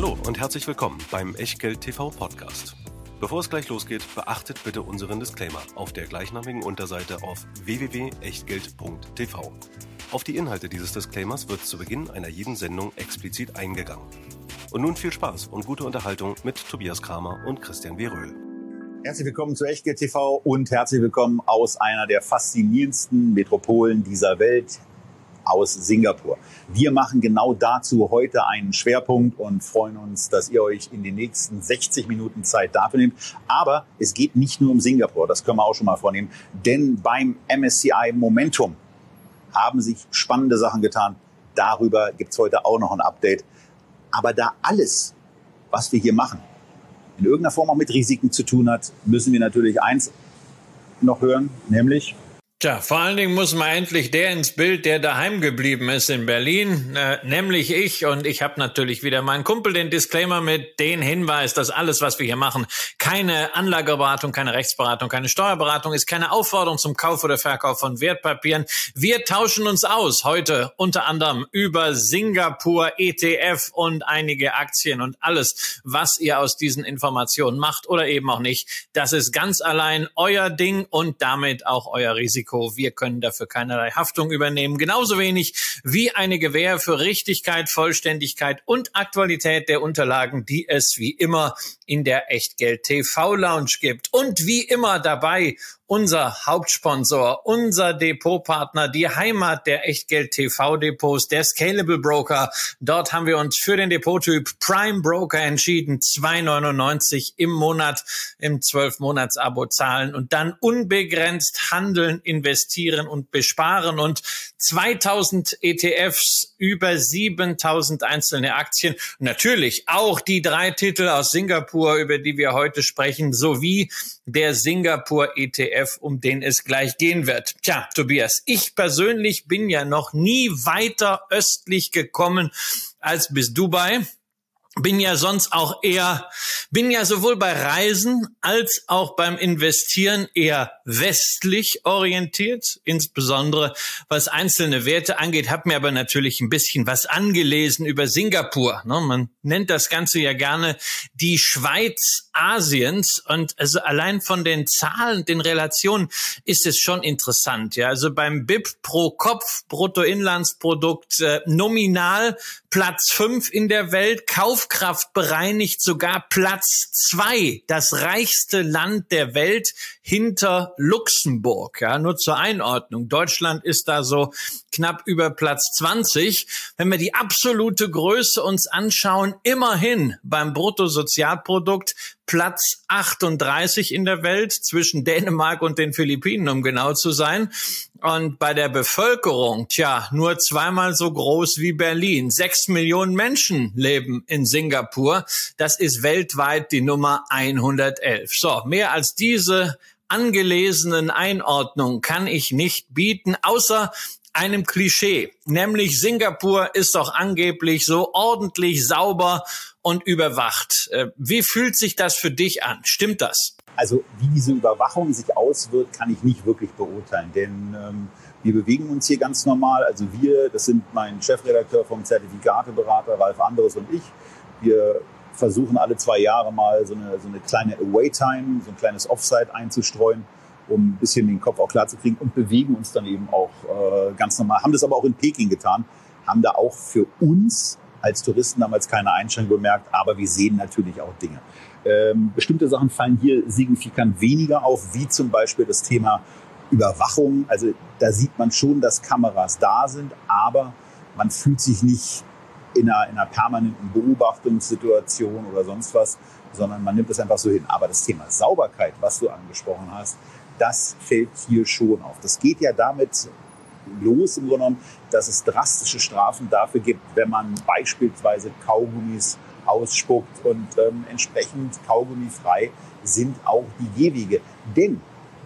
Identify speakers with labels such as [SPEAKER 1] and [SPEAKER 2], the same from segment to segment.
[SPEAKER 1] Hallo und herzlich willkommen beim Echtgeld TV Podcast. Bevor es gleich losgeht, beachtet bitte unseren Disclaimer auf der gleichnamigen Unterseite auf www.echtgeld.tv. Auf die Inhalte dieses Disclaimers wird zu Beginn einer jeden Sendung explizit eingegangen. Und nun viel Spaß und gute Unterhaltung mit Tobias Kramer und Christian Weröhl.
[SPEAKER 2] Herzlich willkommen zu Echtgeld TV und herzlich willkommen aus einer der faszinierendsten Metropolen dieser Welt, aus Singapur. Wir machen genau dazu heute einen Schwerpunkt und freuen uns, dass ihr euch in den nächsten 60 Minuten Zeit dafür nehmt. Aber es geht nicht nur um Singapur, das können wir auch schon mal vornehmen, denn beim MSCI Momentum haben sich spannende Sachen getan. Darüber gibt's heute auch noch ein Update. Aber da alles, was wir hier machen, in irgendeiner Form auch mit Risiken zu tun hat, müssen wir natürlich eins noch hören, nämlich
[SPEAKER 3] Tja, vor allen Dingen muss man endlich der ins Bild, der daheim geblieben ist in Berlin, äh, nämlich ich. Und ich habe natürlich wieder meinen Kumpel den Disclaimer mit den Hinweis, dass alles, was wir hier machen, keine Anlageberatung, keine Rechtsberatung, keine Steuerberatung ist, keine Aufforderung zum Kauf oder Verkauf von Wertpapieren. Wir tauschen uns aus heute unter anderem über Singapur, ETF und einige Aktien und alles, was ihr aus diesen Informationen macht oder eben auch nicht. Das ist ganz allein euer Ding und damit auch euer Risiko. Risiko. Wir können dafür keinerlei Haftung übernehmen. Genauso wenig wie eine Gewähr für Richtigkeit, Vollständigkeit und Aktualität der Unterlagen, die es wie immer in der Echtgeld TV Lounge gibt. Und wie immer dabei unser Hauptsponsor, unser Depotpartner, die Heimat der Echtgeld TV Depots, der Scalable Broker. Dort haben wir uns für den Depottyp Prime Broker entschieden, 2,99 im Monat im 12-Monats-Abo zahlen und dann unbegrenzt handeln, investieren und besparen und 2000 ETFs, über 7000 einzelne Aktien. Natürlich auch die drei Titel aus Singapur, über die wir heute sprechen, sowie der Singapur ETF, um den es gleich gehen wird. Tja, Tobias, ich persönlich bin ja noch nie weiter östlich gekommen als bis Dubai bin ja sonst auch eher, bin ja sowohl bei Reisen als auch beim Investieren eher westlich orientiert, insbesondere was einzelne Werte angeht, habe mir aber natürlich ein bisschen was angelesen über Singapur. Ne? Man nennt das Ganze ja gerne die Schweiz Asiens und also allein von den Zahlen, den Relationen ist es schon interessant. Ja, also beim BIP pro Kopf Bruttoinlandsprodukt äh, nominal Platz fünf in der Welt, Kaufkraft bereinigt sogar Platz zwei, das reichste Land der Welt hinter Luxemburg. Ja, nur zur Einordnung. Deutschland ist da so knapp über Platz 20. Wenn wir die absolute Größe uns anschauen, immerhin beim Bruttosozialprodukt Platz 38 in der Welt zwischen Dänemark und den Philippinen, um genau zu sein. Und bei der Bevölkerung, tja, nur zweimal so groß wie Berlin. Sechs Millionen Menschen leben in Singapur. Das ist weltweit die Nummer 111. So, mehr als diese angelesenen Einordnungen kann ich nicht bieten, außer einem Klischee, nämlich Singapur ist doch angeblich so ordentlich sauber und überwacht. Äh, wie fühlt sich das für dich an? Stimmt das?
[SPEAKER 2] Also wie diese Überwachung sich auswirkt, kann ich nicht wirklich beurteilen, denn ähm, wir bewegen uns hier ganz normal. Also wir, das sind mein Chefredakteur vom Zertifikateberater Ralf Anderes und ich. Wir versuchen alle zwei Jahre mal so eine, so eine kleine Away-Time, so ein kleines Offside einzustreuen um ein bisschen den Kopf auch klar zu kriegen und bewegen uns dann eben auch äh, ganz normal. Haben das aber auch in Peking getan, haben da auch für uns als Touristen damals keine Einschränkung bemerkt, aber wir sehen natürlich auch Dinge. Ähm, bestimmte Sachen fallen hier signifikant weniger auf, wie zum Beispiel das Thema Überwachung. Also da sieht man schon, dass Kameras da sind, aber man fühlt sich nicht in einer, in einer permanenten Beobachtungssituation oder sonst was, sondern man nimmt es einfach so hin. Aber das Thema Sauberkeit, was du angesprochen hast, das fällt hier schon auf. Das geht ja damit los im Grunde genommen, dass es drastische Strafen dafür gibt, wenn man beispielsweise Kaugummis ausspuckt und ähm, entsprechend kaugummifrei sind auch die Gehwege. Denn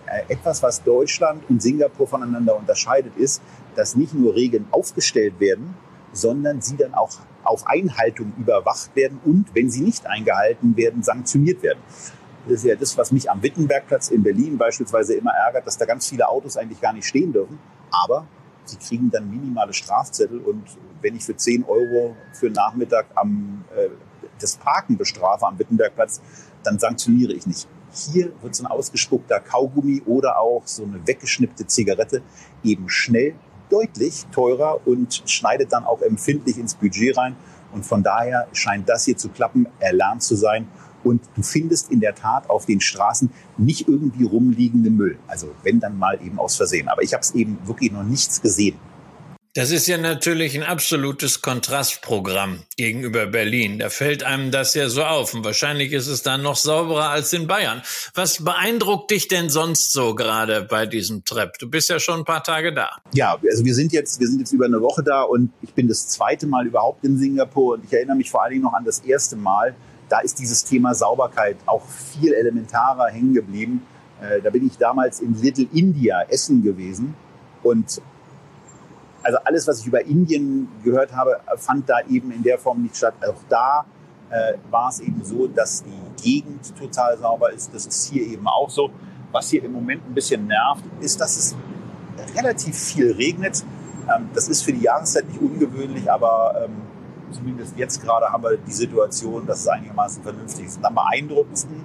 [SPEAKER 2] äh, etwas, was Deutschland und Singapur voneinander unterscheidet, ist, dass nicht nur Regeln aufgestellt werden, sondern sie dann auch auf Einhaltung überwacht werden und, wenn sie nicht eingehalten werden, sanktioniert werden. Das ist ja das, was mich am Wittenbergplatz in Berlin beispielsweise immer ärgert, dass da ganz viele Autos eigentlich gar nicht stehen dürfen. Aber sie kriegen dann minimale Strafzettel und wenn ich für 10 Euro für Nachmittag am äh, das Parken bestrafe am Wittenbergplatz, dann sanktioniere ich nicht. Hier wird so ein ausgespuckter Kaugummi oder auch so eine weggeschnippte Zigarette eben schnell deutlich teurer und schneidet dann auch empfindlich ins Budget rein. Und von daher scheint das hier zu klappen, erlernt zu sein. Und du findest in der Tat auf den Straßen nicht irgendwie rumliegende Müll. Also wenn dann mal eben aus Versehen. Aber ich habe es eben wirklich noch nichts gesehen.
[SPEAKER 3] Das ist ja natürlich ein absolutes Kontrastprogramm gegenüber Berlin. Da fällt einem das ja so auf. Und wahrscheinlich ist es dann noch sauberer als in Bayern. Was beeindruckt dich denn sonst so gerade bei diesem Trepp? Du bist ja schon ein paar Tage da.
[SPEAKER 2] Ja, also wir sind jetzt, wir sind jetzt über eine Woche da und ich bin das zweite Mal überhaupt in Singapur und ich erinnere mich vor allen Dingen noch an das erste Mal. Da ist dieses Thema Sauberkeit auch viel elementarer hängen geblieben. Äh, da bin ich damals in Little India Essen gewesen und also alles, was ich über Indien gehört habe, fand da eben in der Form nicht statt. Auch da äh, war es eben so, dass die Gegend total sauber ist. Das ist hier eben auch so. Was hier im Moment ein bisschen nervt, ist, dass es relativ viel regnet. Ähm, das ist für die Jahreszeit nicht ungewöhnlich, aber ähm, zumindest jetzt gerade haben wir die Situation, dass es einigermaßen vernünftig ist. Und am beeindruckendsten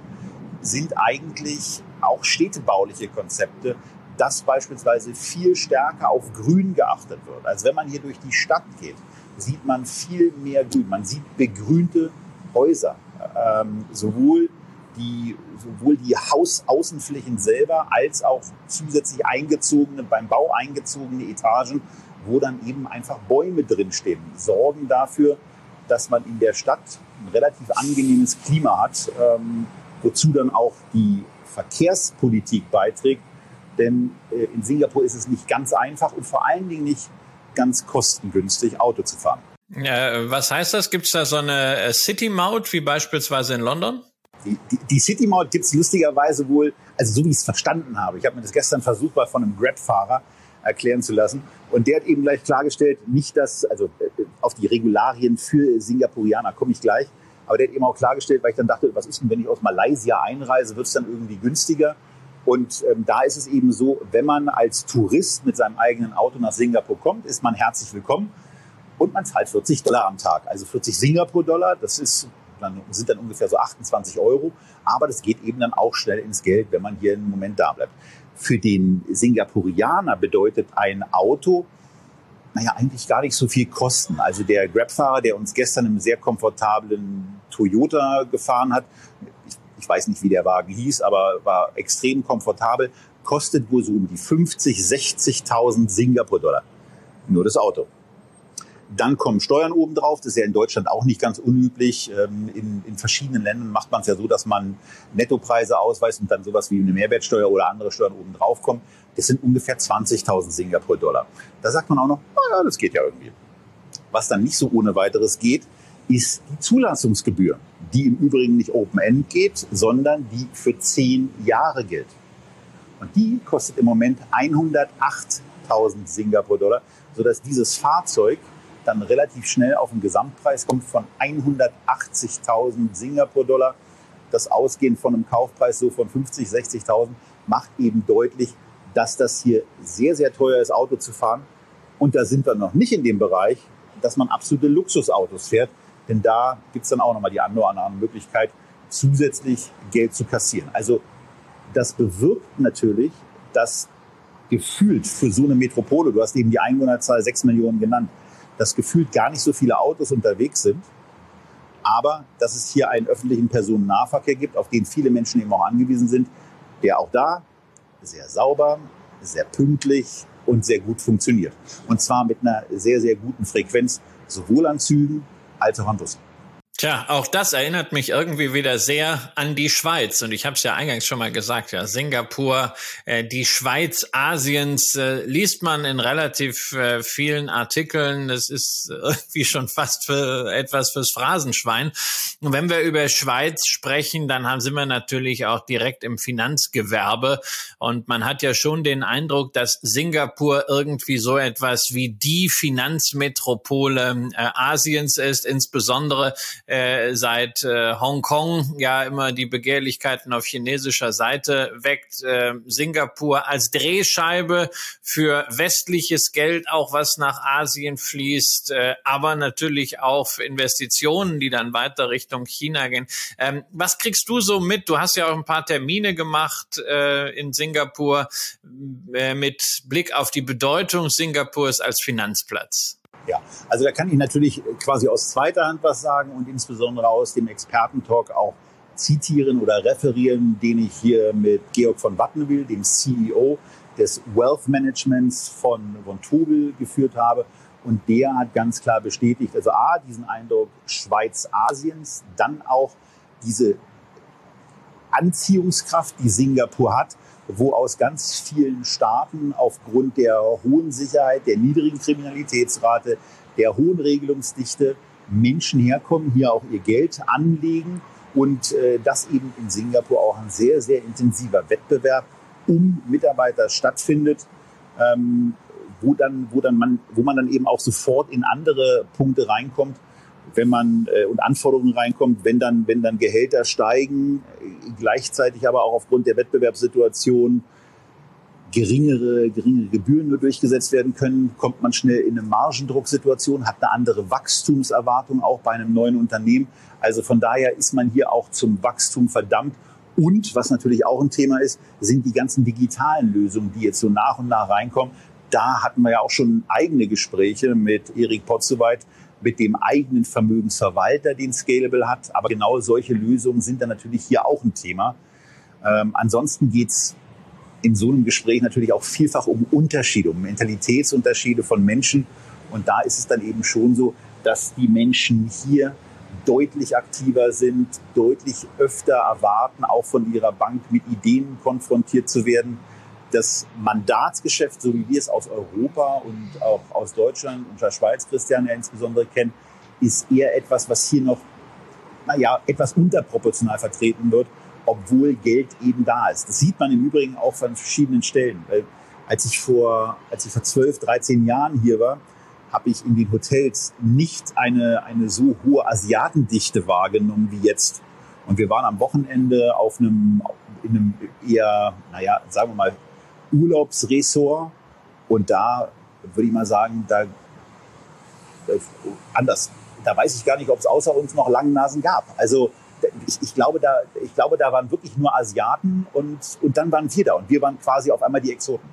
[SPEAKER 2] sind eigentlich auch städtebauliche Konzepte, dass beispielsweise viel stärker auf Grün geachtet wird. Also wenn man hier durch die Stadt geht, sieht man viel mehr Grün. Man sieht begrünte Häuser. Ähm, sowohl die, sowohl die Hausaußenflächen selber als auch zusätzlich eingezogene, beim Bau eingezogene Etagen, wo dann eben einfach Bäume drinstehen, sorgen dafür, dass man in der Stadt ein relativ angenehmes Klima hat, ähm, wozu dann auch die Verkehrspolitik beiträgt, denn äh, in Singapur ist es nicht ganz einfach und vor allen Dingen nicht ganz kostengünstig, Auto zu fahren.
[SPEAKER 3] Ja, was heißt das? Gibt es da so eine äh, City-Maut wie beispielsweise in London?
[SPEAKER 2] Die, die, die City-Maut gibt es lustigerweise wohl, also so wie ich es verstanden habe. Ich habe mir das gestern versucht, mal von einem Grab-Fahrer erklären zu lassen. Und der hat eben gleich klargestellt, nicht dass, also äh, auf die Regularien für Singapurianer komme ich gleich, aber der hat eben auch klargestellt, weil ich dann dachte, was ist denn, wenn ich aus Malaysia einreise, wird es dann irgendwie günstiger? Und ähm, da ist es eben so, wenn man als Tourist mit seinem eigenen Auto nach Singapur kommt, ist man herzlich willkommen und man zahlt 40 Dollar am Tag. Also 40 Singapur-Dollar, das ist, dann, sind dann ungefähr so 28 Euro. Aber das geht eben dann auch schnell ins Geld, wenn man hier einen Moment da bleibt. Für den Singapurianer bedeutet ein Auto, naja, eigentlich gar nicht so viel Kosten. Also der Grab-Fahrer, der uns gestern im sehr komfortablen Toyota gefahren hat, ich weiß nicht, wie der Wagen hieß, aber war extrem komfortabel, kostet wohl so um die 50, 60.000 Singapur-Dollar. Nur das Auto. Dann kommen Steuern obendrauf. Das ist ja in Deutschland auch nicht ganz unüblich. Ähm, in, in verschiedenen Ländern macht man es ja so, dass man Nettopreise ausweist und dann sowas wie eine Mehrwertsteuer oder andere Steuern obendrauf kommen. Das sind ungefähr 20.000 Singapur-Dollar. Da sagt man auch noch, naja, das geht ja irgendwie. Was dann nicht so ohne weiteres geht, ist die Zulassungsgebühr, die im Übrigen nicht Open-End geht, sondern die für zehn Jahre gilt. Und die kostet im Moment 108.000 Singapur-Dollar, sodass dieses Fahrzeug dann relativ schnell auf einen Gesamtpreis kommt von 180.000 Singapur-Dollar. Das Ausgehen von einem Kaufpreis so von 50, 60.000 macht eben deutlich, dass das hier sehr, sehr teuer ist, Auto zu fahren. Und da sind wir noch nicht in dem Bereich, dass man absolute Luxusautos fährt, denn da gibt es dann auch nochmal die andere Möglichkeit, zusätzlich Geld zu kassieren. Also das bewirkt natürlich, dass gefühlt für so eine Metropole, du hast eben die Einwohnerzahl 6 Millionen genannt, dass gefühlt gar nicht so viele Autos unterwegs sind, aber dass es hier einen öffentlichen Personennahverkehr gibt, auf den viele Menschen eben auch angewiesen sind, der auch da sehr sauber, sehr pünktlich und sehr gut funktioniert. Und zwar mit einer sehr, sehr guten Frequenz, sowohl an Zügen als auch an Bussen.
[SPEAKER 3] Tja, auch das erinnert mich irgendwie wieder sehr an die Schweiz. Und ich habe es ja eingangs schon mal gesagt, ja, Singapur, äh, die Schweiz Asiens äh, liest man in relativ äh, vielen Artikeln. Das ist irgendwie schon fast für etwas fürs Phrasenschwein. Und wenn wir über Schweiz sprechen, dann haben, sind wir natürlich auch direkt im Finanzgewerbe. Und man hat ja schon den Eindruck, dass Singapur irgendwie so etwas wie die Finanzmetropole äh, Asiens ist, insbesondere äh, seit äh, Hongkong ja immer die Begehrlichkeiten auf chinesischer Seite weckt. Äh, Singapur als Drehscheibe für westliches Geld, auch was nach Asien fließt, äh, aber natürlich auch für Investitionen, die dann weiter Richtung China gehen. Ähm, was kriegst du so mit? Du hast ja auch ein paar Termine gemacht äh, in Singapur äh, mit Blick auf die Bedeutung Singapurs als Finanzplatz.
[SPEAKER 2] Ja, also da kann ich natürlich quasi aus zweiter Hand was sagen und insbesondere aus dem Expertentalk auch zitieren oder referieren, den ich hier mit Georg von Wattenwil, dem CEO des Wealth Managements von, von Tobel geführt habe. Und der hat ganz klar bestätigt, also A, diesen Eindruck Schweiz Asiens, dann auch diese Anziehungskraft, die Singapur hat, wo aus ganz vielen Staaten aufgrund der hohen Sicherheit, der niedrigen Kriminalitätsrate, der hohen Regelungsdichte Menschen herkommen, hier auch ihr Geld anlegen und äh, dass eben in Singapur auch ein sehr, sehr intensiver Wettbewerb um Mitarbeiter stattfindet, ähm, wo dann, wo dann man, wo man dann eben auch sofort in andere Punkte reinkommt, wenn man äh, und Anforderungen reinkommt, wenn dann, wenn dann Gehälter steigen, gleichzeitig aber auch aufgrund der Wettbewerbssituation geringere, geringere Gebühren nur durchgesetzt werden können, kommt man schnell in eine Margendrucksituation, hat eine andere Wachstumserwartung auch bei einem neuen Unternehmen. Also von daher ist man hier auch zum Wachstum verdammt. Und was natürlich auch ein Thema ist, sind die ganzen digitalen Lösungen, die jetzt so nach und nach reinkommen. Da hatten wir ja auch schon eigene Gespräche mit Erik Potzowait, mit dem eigenen Vermögensverwalter, den Scalable hat. Aber genau solche Lösungen sind dann natürlich hier auch ein Thema. Ähm, ansonsten geht's in so einem Gespräch natürlich auch vielfach um Unterschiede, um Mentalitätsunterschiede von Menschen. Und da ist es dann eben schon so, dass die Menschen hier deutlich aktiver sind, deutlich öfter erwarten, auch von ihrer Bank mit Ideen konfrontiert zu werden. Das Mandatsgeschäft, so wie wir es aus Europa und auch aus Deutschland und der Schweiz, Christian ja insbesondere kennt, ist eher etwas, was hier noch, naja, etwas unterproportional vertreten wird obwohl Geld eben da ist. Das sieht man im Übrigen auch von verschiedenen Stellen. Weil als ich vor, als ich vor 12, 13 Jahren hier war, habe ich in den Hotels nicht eine, eine so hohe Asiatendichte wahrgenommen wie jetzt. Und wir waren am Wochenende auf einem, in einem eher, naja, sagen wir mal, Urlaubsresort. Und da würde ich mal sagen, da, äh, anders, da weiß ich gar nicht, ob es außer uns noch Langnasen gab. Also ich, ich, glaube, da, ich glaube, da waren wirklich nur Asiaten und, und dann waren wir da und wir waren quasi auf einmal die Exoten.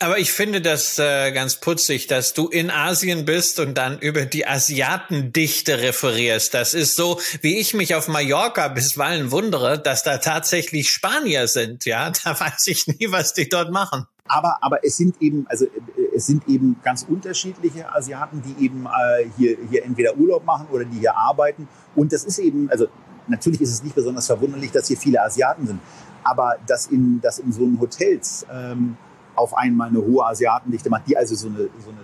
[SPEAKER 3] Aber ich finde das äh, ganz putzig, dass du in Asien bist und dann über die Asiatendichte referierst. Das ist so, wie ich mich auf Mallorca bisweilen wundere, dass da tatsächlich Spanier sind. Ja, da weiß ich nie, was die dort machen.
[SPEAKER 2] Aber, aber es sind eben, also äh, es sind eben ganz unterschiedliche Asiaten, die eben äh, hier, hier entweder Urlaub machen oder die hier arbeiten. Und das ist eben, also natürlich ist es nicht besonders verwunderlich, dass hier viele Asiaten sind. Aber dass in, dass in so einem Hotels ähm, auf einmal eine hohe Asiatendichte macht, die also so eine, so eine,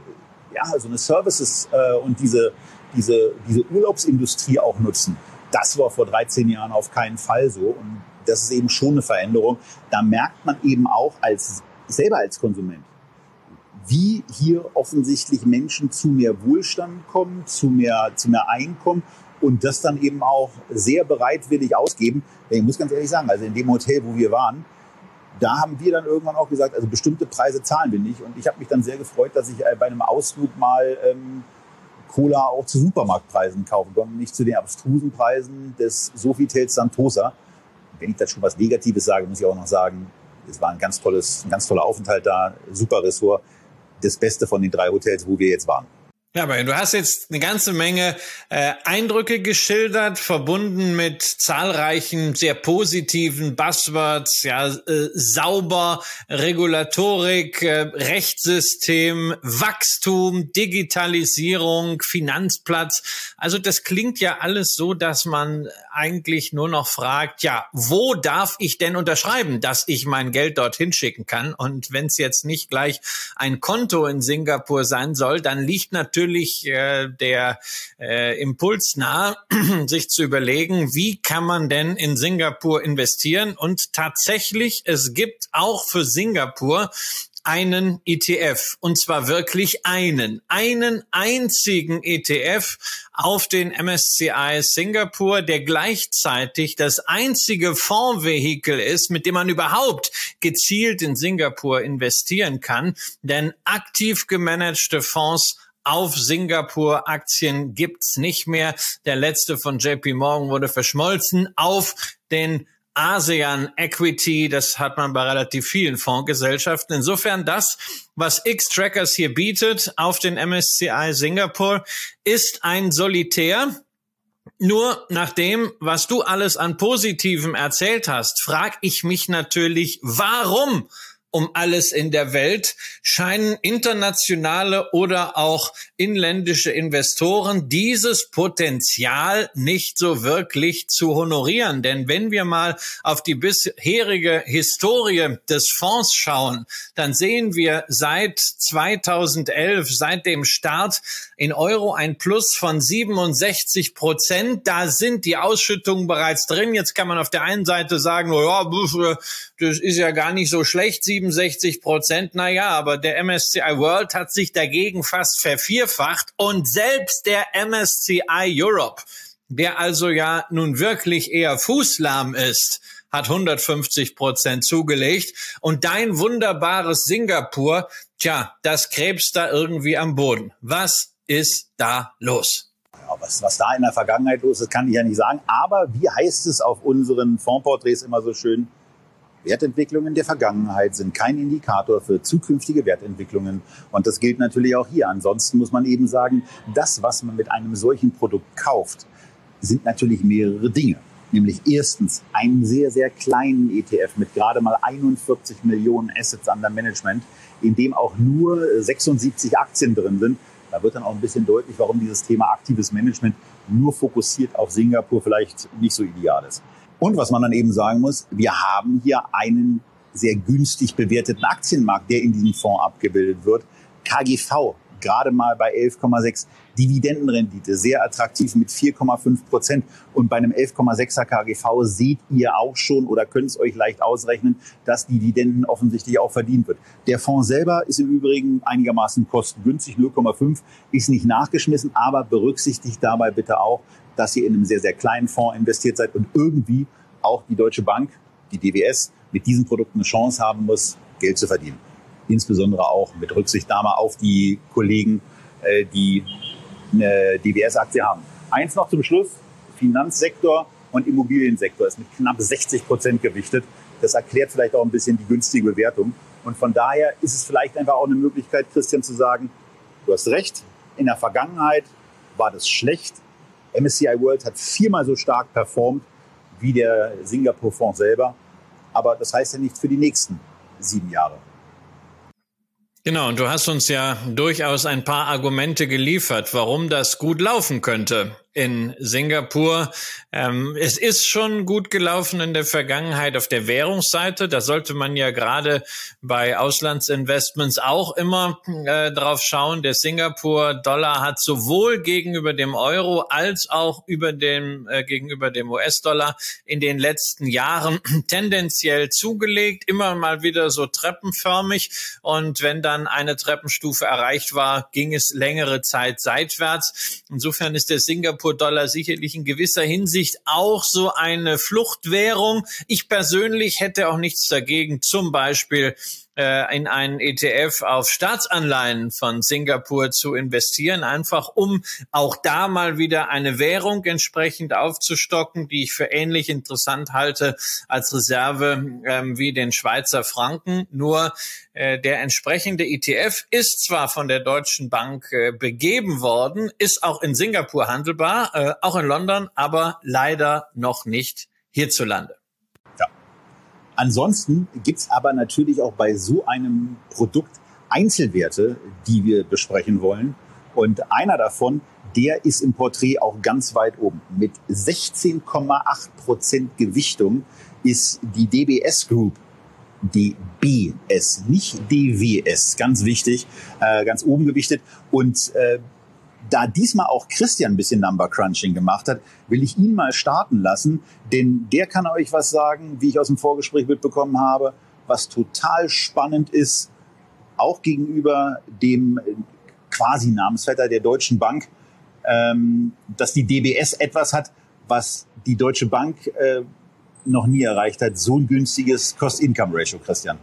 [SPEAKER 2] ja, so eine Services äh, und diese, diese, diese Urlaubsindustrie auch nutzen. Das war vor 13 Jahren auf keinen Fall so. Und das ist eben schon eine Veränderung. Da merkt man eben auch als, selber als Konsument, wie hier offensichtlich Menschen zu mehr Wohlstand kommen, zu mehr, zu mehr Einkommen und das dann eben auch sehr bereitwillig ausgeben. Ich muss ganz ehrlich sagen, also in dem Hotel, wo wir waren, da haben wir dann irgendwann auch gesagt, also bestimmte Preise zahlen wir nicht. Und ich habe mich dann sehr gefreut, dass ich äh, bei einem Ausflug mal ähm, Cola auch zu Supermarktpreisen kaufen konnte, nicht zu den abstrusen Preisen des Sofitels Santosa. Wenn ich da schon was Negatives sage, muss ich auch noch sagen, es war ein ganz tolles, ein ganz toller Aufenthalt da, super Ressort, das Beste von den drei Hotels, wo wir jetzt waren.
[SPEAKER 3] Ja, aber du hast jetzt eine ganze Menge äh, Eindrücke geschildert, verbunden mit zahlreichen sehr positiven Buzzwords, ja, äh, sauber, Regulatorik, äh, Rechtssystem, Wachstum, Digitalisierung, Finanzplatz. Also das klingt ja alles so, dass man eigentlich nur noch fragt, ja, wo darf ich denn unterschreiben, dass ich mein Geld dorthin schicken kann? Und wenn es jetzt nicht gleich ein Konto in Singapur sein soll, dann liegt natürlich natürlich äh, der äh, Impuls nahe, sich zu überlegen, wie kann man denn in Singapur investieren? Und tatsächlich, es gibt auch für Singapur einen ETF und zwar wirklich einen, einen einzigen ETF auf den MSCI Singapur, der gleichzeitig das einzige Fondsvehikel ist, mit dem man überhaupt gezielt in Singapur investieren kann, denn aktiv gemanagte Fonds auf Singapur-Aktien gibt's nicht mehr. Der letzte von JP Morgan wurde verschmolzen auf den ASEAN Equity, das hat man bei relativ vielen Fondsgesellschaften. Insofern das, was X-Trackers hier bietet auf den MSCI Singapur, ist ein Solitär. Nur nach dem, was du alles an Positivem erzählt hast, frage ich mich natürlich, warum um alles in der Welt scheinen internationale oder auch inländische Investoren dieses Potenzial nicht so wirklich zu honorieren. Denn wenn wir mal auf die bisherige Historie des Fonds schauen, dann sehen wir seit 2011, seit dem Start in Euro ein Plus von 67 Prozent. Da sind die Ausschüttungen bereits drin. Jetzt kann man auf der einen Seite sagen, oh ja, das ist ja gar nicht so schlecht, 67 Prozent. Naja, aber der MSCI World hat sich dagegen fast vervierfacht und selbst der MSCI Europe, der also ja nun wirklich eher fußlahm ist, hat 150 Prozent zugelegt und dein wunderbares Singapur, tja, das krebst da irgendwie am Boden. Was ist da los?
[SPEAKER 2] Was, was da in der Vergangenheit los ist, kann ich ja nicht sagen. Aber wie heißt es auf unseren Fondsporträts immer so schön? Wertentwicklungen der Vergangenheit sind kein Indikator für zukünftige Wertentwicklungen. Und das gilt natürlich auch hier. Ansonsten muss man eben sagen, das, was man mit einem solchen Produkt kauft, sind natürlich mehrere Dinge. Nämlich erstens einen sehr, sehr kleinen ETF mit gerade mal 41 Millionen Assets under Management, in dem auch nur 76 Aktien drin sind. Da wird dann auch ein bisschen deutlich, warum dieses Thema aktives Management nur fokussiert auf Singapur vielleicht nicht so ideal ist. Und was man dann eben sagen muss, wir haben hier einen sehr günstig bewerteten Aktienmarkt, der in diesem Fonds abgebildet wird. KGV gerade mal bei 11,6. Dividendenrendite sehr attraktiv mit 4,5 Prozent. Und bei einem 11,6er KGV seht ihr auch schon oder könnt es euch leicht ausrechnen, dass Dividenden offensichtlich auch verdient wird. Der Fonds selber ist im Übrigen einigermaßen kostengünstig, 0,5, ist nicht nachgeschmissen, aber berücksichtigt dabei bitte auch, dass ihr in einem sehr, sehr kleinen Fonds investiert seid und irgendwie auch die Deutsche Bank, die DWS, mit diesen Produkten eine Chance haben muss, Geld zu verdienen. Insbesondere auch mit Rücksichtnahme auf die Kollegen, äh, die eine DWS-Aktie haben. Eins noch zum Schluss. Finanzsektor und Immobiliensektor ist mit knapp 60 Prozent gewichtet. Das erklärt vielleicht auch ein bisschen die günstige Bewertung. Und von daher ist es vielleicht einfach auch eine Möglichkeit, Christian, zu sagen, du hast recht, in der Vergangenheit war das schlecht, MSCI World hat viermal so stark performt wie der Singapur-Fonds selber. Aber das heißt ja nicht für die nächsten sieben Jahre.
[SPEAKER 3] Genau, und du hast uns ja durchaus ein paar Argumente geliefert, warum das gut laufen könnte in Singapur. Ähm, es ist schon gut gelaufen in der Vergangenheit auf der Währungsseite. Da sollte man ja gerade bei Auslandsinvestments auch immer äh, drauf schauen. Der Singapur-Dollar hat sowohl gegenüber dem Euro als auch über dem, äh, gegenüber dem US-Dollar in den letzten Jahren tendenziell zugelegt, immer mal wieder so treppenförmig. Und wenn dann eine Treppenstufe erreicht war, ging es längere Zeit seitwärts. Insofern ist der Singapur Singapur-Dollar sicherlich in gewisser Hinsicht auch so eine Fluchtwährung. Ich persönlich hätte auch nichts dagegen, zum Beispiel äh, in einen ETF auf Staatsanleihen von Singapur zu investieren, einfach um auch da mal wieder eine Währung entsprechend aufzustocken, die ich für ähnlich interessant halte als Reserve ähm, wie den Schweizer Franken. Nur äh, der entsprechende ETF ist zwar von der Deutschen Bank äh, begeben worden, ist auch in Singapur handelbar, äh, auch in London, aber leider noch nicht hierzulande.
[SPEAKER 2] Ansonsten gibt's aber natürlich auch bei so einem Produkt Einzelwerte, die wir besprechen wollen. Und einer davon, der ist im Porträt auch ganz weit oben. Mit 16,8 Prozent Gewichtung ist die DBS Group DBS, nicht DWS, ganz wichtig, äh, ganz oben gewichtet. Und äh, da diesmal auch Christian ein bisschen Number Crunching gemacht hat, will ich ihn mal starten lassen, denn der kann euch was sagen, wie ich aus dem Vorgespräch mitbekommen habe, was total spannend ist, auch gegenüber dem quasi Namensvetter der Deutschen Bank, ähm, dass die DBS etwas hat, was die Deutsche Bank äh, noch nie erreicht hat. So ein günstiges Cost-Income-Ratio, Christian.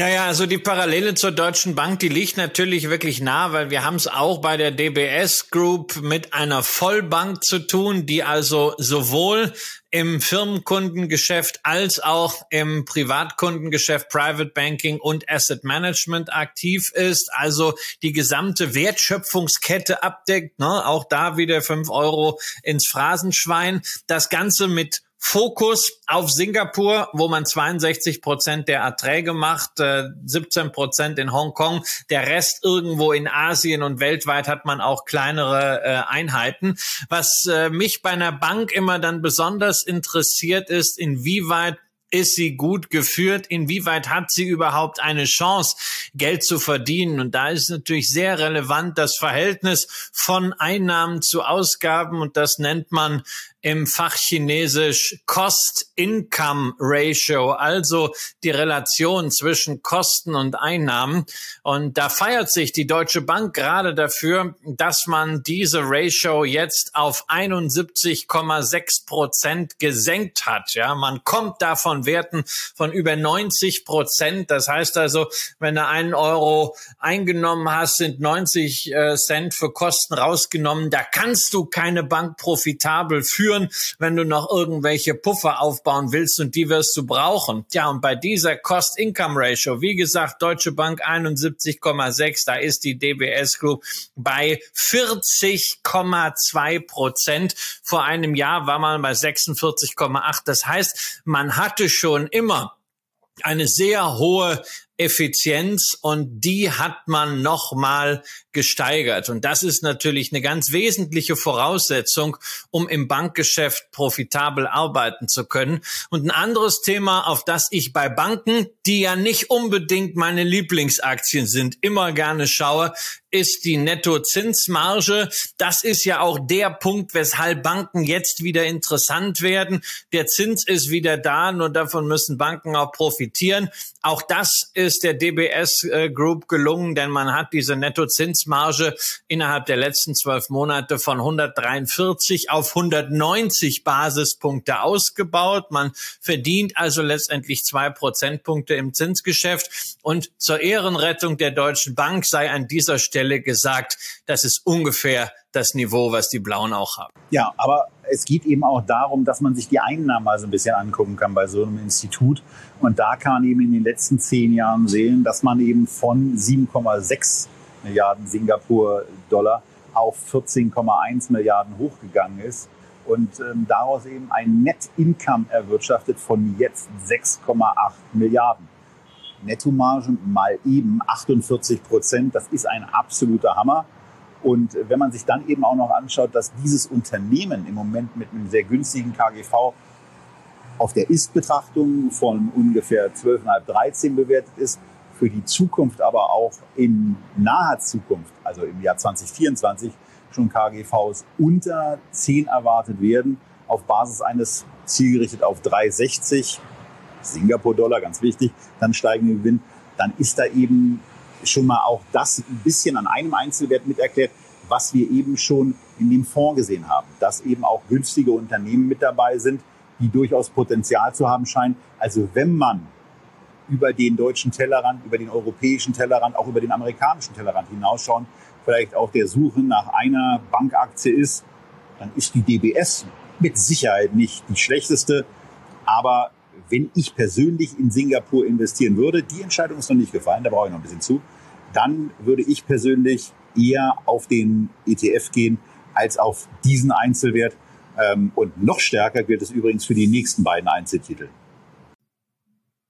[SPEAKER 3] Ja, ja, also die Parallele zur Deutschen Bank, die liegt natürlich wirklich nah, weil wir haben es auch bei der DBS Group mit einer Vollbank zu tun, die also sowohl im Firmenkundengeschäft als auch im Privatkundengeschäft Private Banking und Asset Management aktiv ist, also die gesamte Wertschöpfungskette abdeckt, ne? auch da wieder fünf Euro ins Phrasenschwein. Das Ganze mit Fokus auf Singapur, wo man 62 Prozent der Erträge macht, äh, 17 Prozent in Hongkong, der Rest irgendwo in Asien und weltweit hat man auch kleinere äh, Einheiten. Was äh, mich bei einer Bank immer dann besonders interessiert ist, inwieweit ist sie gut geführt? Inwieweit hat sie überhaupt eine Chance, Geld zu verdienen? Und da ist natürlich sehr relevant das Verhältnis von Einnahmen zu Ausgaben und das nennt man im Fachchinesisch Cost-Income-Ratio, also die Relation zwischen Kosten und Einnahmen. Und da feiert sich die Deutsche Bank gerade dafür, dass man diese Ratio jetzt auf 71,6 Prozent gesenkt hat. Ja, man kommt da von Werten von über 90 Prozent. Das heißt also, wenn du einen Euro eingenommen hast, sind 90 äh, Cent für Kosten rausgenommen. Da kannst du keine Bank profitabel führen führen, wenn du noch irgendwelche Puffer aufbauen willst und die wirst du brauchen. Ja, und bei dieser Cost-Income-Ratio, wie gesagt, Deutsche Bank 71,6, da ist die DBS Group bei 40,2 Prozent. Vor einem Jahr war man bei 46,8. Das heißt, man hatte schon immer eine sehr hohe Effizienz und die hat man nochmal gesteigert. Und das ist natürlich eine ganz wesentliche Voraussetzung, um im Bankgeschäft profitabel arbeiten zu können. Und ein anderes Thema, auf das ich bei Banken, die ja nicht unbedingt meine Lieblingsaktien sind, immer gerne schaue, ist die Nettozinsmarge. Das ist ja auch der Punkt, weshalb Banken jetzt wieder interessant werden. Der Zins ist wieder da, nur davon müssen Banken auch profitieren. Auch das ist der DBS äh, Group gelungen, denn man hat diese Nettozinsmarge innerhalb der letzten zwölf Monate von 143 auf 190 Basispunkte ausgebaut. Man verdient also letztendlich zwei Prozentpunkte im Zinsgeschäft. Und zur Ehrenrettung der Deutschen Bank sei an dieser Stelle gesagt, das ist ungefähr das Niveau, was die Blauen auch haben.
[SPEAKER 2] Ja, aber es geht eben auch darum, dass man sich die Einnahmen mal so ein bisschen angucken kann bei so einem Institut. Und da kann man eben in den letzten zehn Jahren sehen, dass man eben von 7,6 Milliarden Singapur-Dollar auf 14,1 Milliarden hochgegangen ist und ähm, daraus eben ein Net-Income erwirtschaftet von jetzt 6,8 Milliarden. Nettomargen mal eben 48 Prozent, das ist ein absoluter Hammer. Und wenn man sich dann eben auch noch anschaut, dass dieses Unternehmen im Moment mit einem sehr günstigen KGV auf der Ist-Betrachtung von ungefähr 12,5, 13 bewertet ist, für die Zukunft aber auch in naher Zukunft, also im Jahr 2024, schon KGVs unter 10 erwartet werden, auf Basis eines zielgerichtet auf 3,60 Singapur-Dollar, ganz wichtig, dann steigende Gewinn, dann ist da eben schon mal auch das ein bisschen an einem Einzelwert mit erklärt, was wir eben schon in dem Fonds gesehen haben, dass eben auch günstige Unternehmen mit dabei sind, die durchaus Potenzial zu haben scheinen. Also wenn man über den deutschen Tellerrand, über den europäischen Tellerrand, auch über den amerikanischen Tellerrand hinausschauen, vielleicht auch der Suche nach einer Bankaktie ist, dann ist die DBS mit Sicherheit nicht die schlechteste. Aber wenn ich persönlich in Singapur investieren würde, die Entscheidung ist noch nicht gefallen, da brauche ich noch ein bisschen zu, dann würde ich persönlich eher auf den ETF gehen als auf diesen Einzelwert. Ähm, und noch stärker gilt es übrigens für die nächsten beiden Einzeltitel.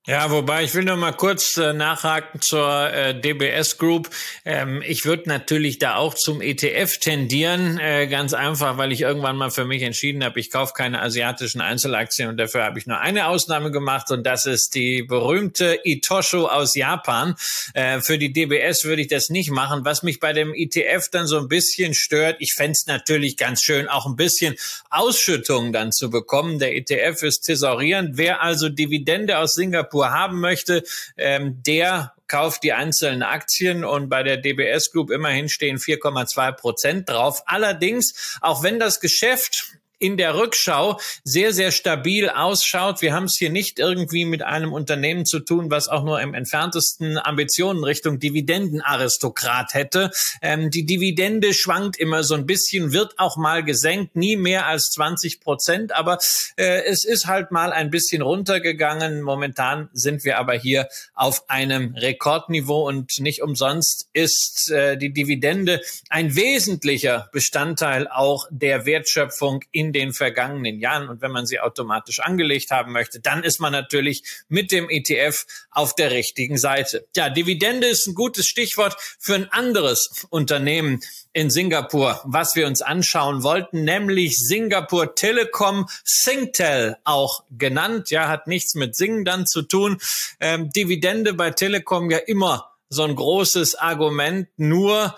[SPEAKER 3] Ja, wobei ich will noch mal kurz äh, nachhaken zur äh, DBS Group. Ähm, ich würde natürlich da auch zum ETF tendieren, äh, ganz einfach, weil ich irgendwann mal für mich entschieden habe, ich kaufe keine asiatischen Einzelaktien und dafür habe ich nur eine Ausnahme gemacht und das ist die berühmte Itosho aus Japan. Äh, für die DBS würde ich das nicht machen. Was mich bei dem ETF dann so ein bisschen stört, ich fände es natürlich ganz schön, auch ein bisschen Ausschüttungen dann zu bekommen. Der ETF ist tesorierend. Wer also Dividende aus Singapur Singapur haben möchte, ähm, der kauft die einzelnen Aktien und bei der DBS Group immerhin stehen 4,2 Prozent drauf. Allerdings, auch wenn das Geschäft in der Rückschau sehr, sehr stabil ausschaut. Wir haben es hier nicht irgendwie mit einem Unternehmen zu tun, was auch nur im entferntesten Ambitionen Richtung Dividendenaristokrat hätte. Ähm, die Dividende schwankt immer so ein bisschen, wird auch mal gesenkt, nie mehr als 20 Prozent, aber äh, es ist halt mal ein bisschen runtergegangen. Momentan sind wir aber hier auf einem Rekordniveau und nicht umsonst ist äh, die Dividende ein wesentlicher Bestandteil auch der Wertschöpfung in den vergangenen Jahren. Und wenn man sie automatisch angelegt haben möchte, dann ist man natürlich mit dem ETF auf der richtigen Seite. Ja, Dividende ist ein gutes Stichwort für ein anderes Unternehmen in Singapur, was wir uns anschauen wollten, nämlich Singapur Telekom, Singtel auch genannt. Ja, hat nichts mit Singen dann zu tun. Ähm, Dividende bei Telekom ja immer so ein großes Argument. Nur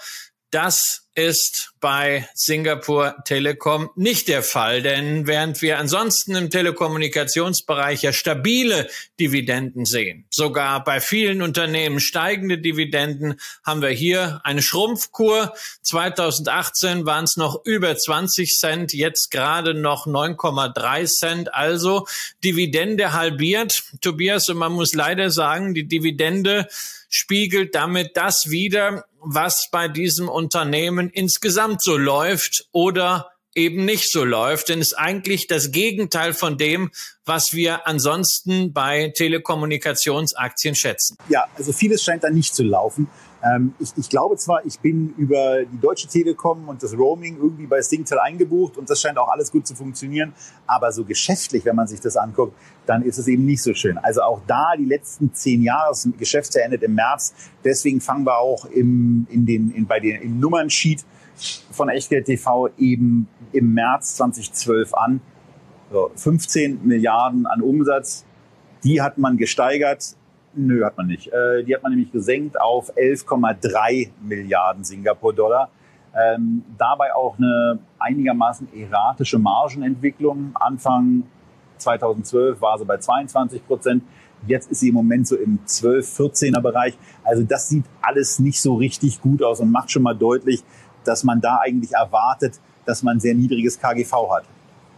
[SPEAKER 3] das ist bei Singapur Telekom nicht der Fall, denn während wir ansonsten im Telekommunikationsbereich ja stabile Dividenden sehen, sogar bei vielen Unternehmen steigende Dividenden, haben wir hier eine Schrumpfkur. 2018 waren es noch über 20 Cent, jetzt gerade noch 9,3 Cent, also Dividende halbiert. Tobias, und man muss leider sagen, die Dividende spiegelt damit das wider, was bei diesem Unternehmen insgesamt so läuft oder eben nicht so läuft. Denn es ist eigentlich das Gegenteil von dem, was wir ansonsten bei Telekommunikationsaktien schätzen.
[SPEAKER 2] Ja, also vieles scheint da nicht zu laufen. Ähm, ich, ich, glaube zwar, ich bin über die Deutsche Telekom und das Roaming irgendwie bei Singtel eingebucht und das scheint auch alles gut zu funktionieren, aber so geschäftlich, wenn man sich das anguckt, dann ist es eben nicht so schön. Also auch da die letzten zehn Jahre, das Geschäftsjahr endet im März, deswegen fangen wir auch im, in den, in, bei den, im Nummernsheet von Echtgeld TV eben im März 2012 an. So, 15 Milliarden an Umsatz, die hat man gesteigert Nö, hat man nicht. Äh, die hat man nämlich gesenkt auf 11,3 Milliarden Singapur-Dollar. Ähm, dabei auch eine einigermaßen erratische Margenentwicklung. Anfang 2012 war sie bei 22 Prozent. Jetzt ist sie im Moment so im 12, 14er Bereich. Also das sieht alles nicht so richtig gut aus und macht schon mal deutlich, dass man da eigentlich erwartet, dass man sehr niedriges KGV hat.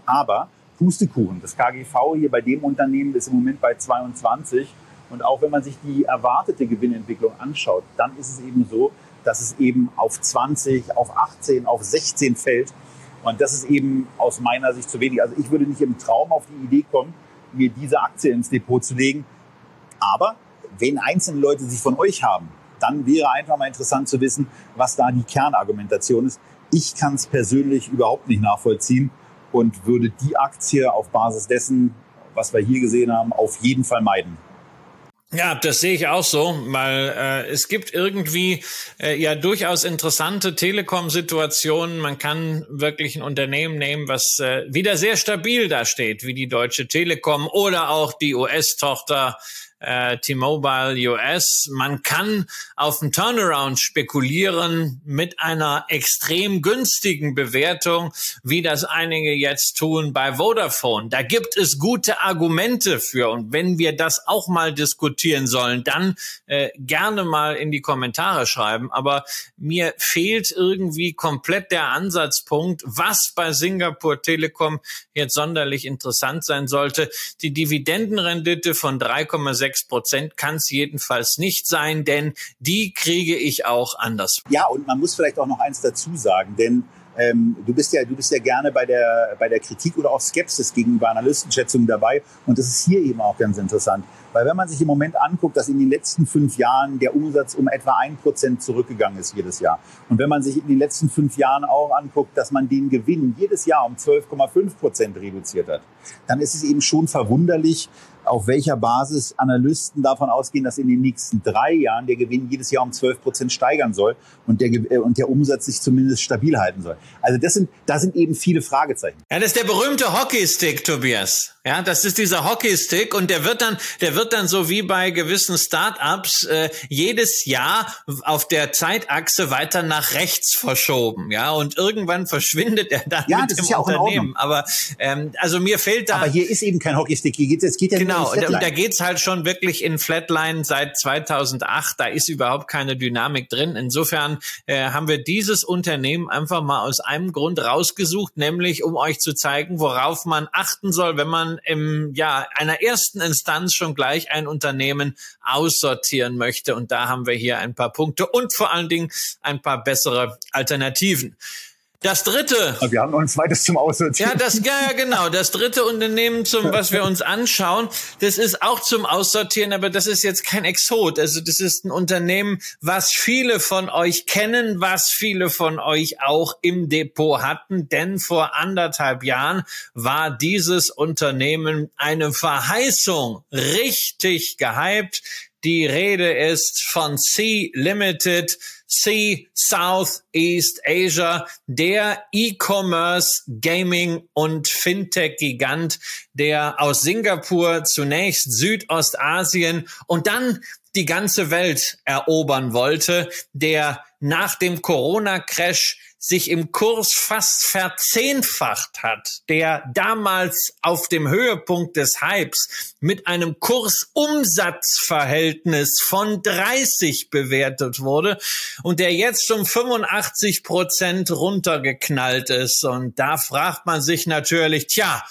[SPEAKER 2] Aber Pustekuchen, das KGV hier bei dem Unternehmen ist im Moment bei 22 und auch wenn man sich die erwartete Gewinnentwicklung anschaut, dann ist es eben so, dass es eben auf 20, auf 18, auf 16 fällt. Und das ist eben aus meiner Sicht zu wenig. Also ich würde nicht im Traum auf die Idee kommen, mir diese Aktie ins Depot zu legen. Aber wenn einzelne Leute sie von euch haben, dann wäre einfach mal interessant zu wissen, was da die Kernargumentation ist. Ich kann es persönlich überhaupt nicht nachvollziehen und würde die Aktie auf Basis dessen, was wir hier gesehen haben, auf jeden Fall meiden.
[SPEAKER 3] Ja, das sehe ich auch so, weil äh, es gibt irgendwie äh, ja durchaus interessante Telekom-Situationen. Man kann wirklich ein Unternehmen nehmen, was äh, wieder sehr stabil dasteht, wie die Deutsche Telekom oder auch die US-Tochter äh, T-Mobile US. Man kann auf einen Turnaround spekulieren mit einer extrem günstigen Bewertung, wie das einige jetzt tun bei Vodafone. Da gibt es gute Argumente für. Und wenn wir das auch mal diskutieren sollen, dann äh, gerne mal in die Kommentare schreiben. Aber mir fehlt irgendwie komplett der Ansatzpunkt, was bei Singapur Telekom jetzt sonderlich interessant sein sollte. Die Dividendenrendite von 3,6 sechs Prozent kann es jedenfalls nicht sein, denn die kriege ich auch anders.
[SPEAKER 2] Ja, und man muss vielleicht auch noch eins dazu sagen, denn ähm, du bist ja, du bist ja gerne bei der, bei der Kritik oder auch Skepsis gegenüber Analystenschätzungen dabei. Und das ist hier eben auch ganz interessant. Weil wenn man sich im Moment anguckt, dass in den letzten fünf Jahren der Umsatz um etwa ein Prozent zurückgegangen ist jedes Jahr. Und wenn man sich in den letzten fünf Jahren auch anguckt, dass man den Gewinn jedes Jahr um 12,5 Prozent reduziert hat, dann ist es eben schon verwunderlich, auf welcher Basis Analysten davon ausgehen, dass in den nächsten drei Jahren der Gewinn jedes Jahr um 12 Prozent steigern soll und der, äh, und der Umsatz sich zumindest stabil halten soll. Also das sind, da sind eben viele Fragezeichen.
[SPEAKER 3] Ja, das ist der berühmte Hockeystick, Tobias. Ja, das ist dieser Hockeystick und der wird dann, der wird dann so wie bei gewissen Startups äh, jedes Jahr auf der Zeitachse weiter nach rechts verschoben. Ja, und irgendwann verschwindet er dann
[SPEAKER 2] ja, mit das dem ist ja Unternehmen.
[SPEAKER 3] Auch in Aber ähm, also mir fehlt da.
[SPEAKER 2] Aber hier ist eben kein Hockeystick. Hier geht es geht ja
[SPEAKER 3] genau genau, und da geht's halt schon wirklich in Flatline seit 2008. Da ist überhaupt keine Dynamik drin. Insofern äh, haben wir dieses Unternehmen einfach mal aus einem Grund rausgesucht, nämlich um euch zu zeigen, worauf man achten soll, wenn man im ja einer ersten Instanz schon gleich ein Unternehmen aussortieren möchte. Und da haben wir hier ein paar Punkte und vor allen Dingen ein paar bessere Alternativen. Das dritte.
[SPEAKER 2] Wir haben noch ein zweites zum Aussortieren.
[SPEAKER 3] Ja, das, ja, genau. Das dritte Unternehmen, zum, was wir uns anschauen, das ist auch zum Aussortieren, aber das ist jetzt kein Exot. Also, das ist ein Unternehmen, was viele von euch kennen, was viele von euch auch im Depot hatten, denn vor anderthalb Jahren war dieses Unternehmen eine Verheißung richtig gehypt. Die Rede ist von C Limited, C Southeast Asia, der E-Commerce, Gaming und Fintech-Gigant, der aus Singapur zunächst Südostasien und dann die ganze Welt erobern wollte, der nach dem Corona-Crash sich im Kurs fast verzehnfacht hat, der damals auf dem Höhepunkt des Hypes mit einem Kursumsatzverhältnis von 30 bewertet wurde und der jetzt um 85 Prozent runtergeknallt ist. Und da fragt man sich natürlich, tja,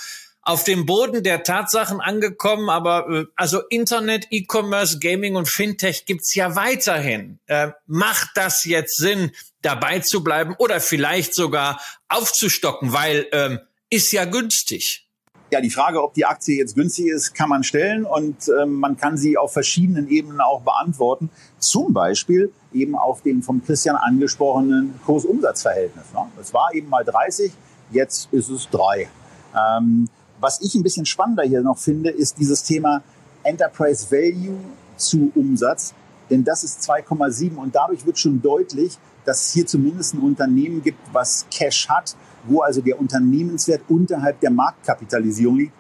[SPEAKER 3] auf dem Boden der Tatsachen angekommen, aber äh, also Internet, E-Commerce, Gaming und Fintech gibt's ja weiterhin. Äh, macht das jetzt Sinn, dabei zu bleiben oder vielleicht sogar aufzustocken, weil ähm, ist ja günstig.
[SPEAKER 2] Ja, die Frage, ob die Aktie jetzt günstig ist, kann man stellen und ähm, man kann sie auf verschiedenen Ebenen auch beantworten. Zum Beispiel eben auf dem vom Christian angesprochenen Kursumsatzverhältnis. Ne? Es war eben mal 30, jetzt ist es 3. Ähm, was ich ein bisschen spannender hier noch finde, ist dieses Thema Enterprise Value zu Umsatz. Denn das ist 2,7 und dadurch wird schon deutlich, dass es hier zumindest ein Unternehmen gibt, was Cash hat, wo also der Unternehmenswert unterhalb der Marktkapitalisierung liegt.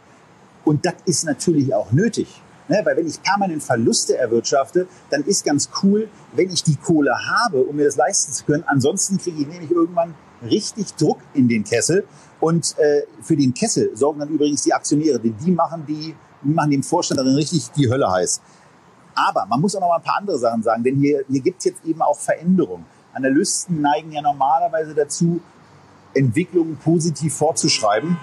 [SPEAKER 2] Und das ist natürlich auch nötig. Ne? Weil wenn ich permanent Verluste erwirtschafte, dann ist ganz cool, wenn ich die Kohle habe, um mir das leisten zu können. Ansonsten kriege ich nämlich irgendwann richtig Druck in den Kessel. Und äh, für den Kessel sorgen dann übrigens die Aktionäre, denn die machen, die, die machen dem Vorstand darin richtig die Hölle heiß. Aber man muss auch noch mal ein paar andere Sachen sagen, denn hier, hier gibt es jetzt eben auch Veränderungen. Analysten neigen ja normalerweise dazu, Entwicklungen positiv vorzuschreiben.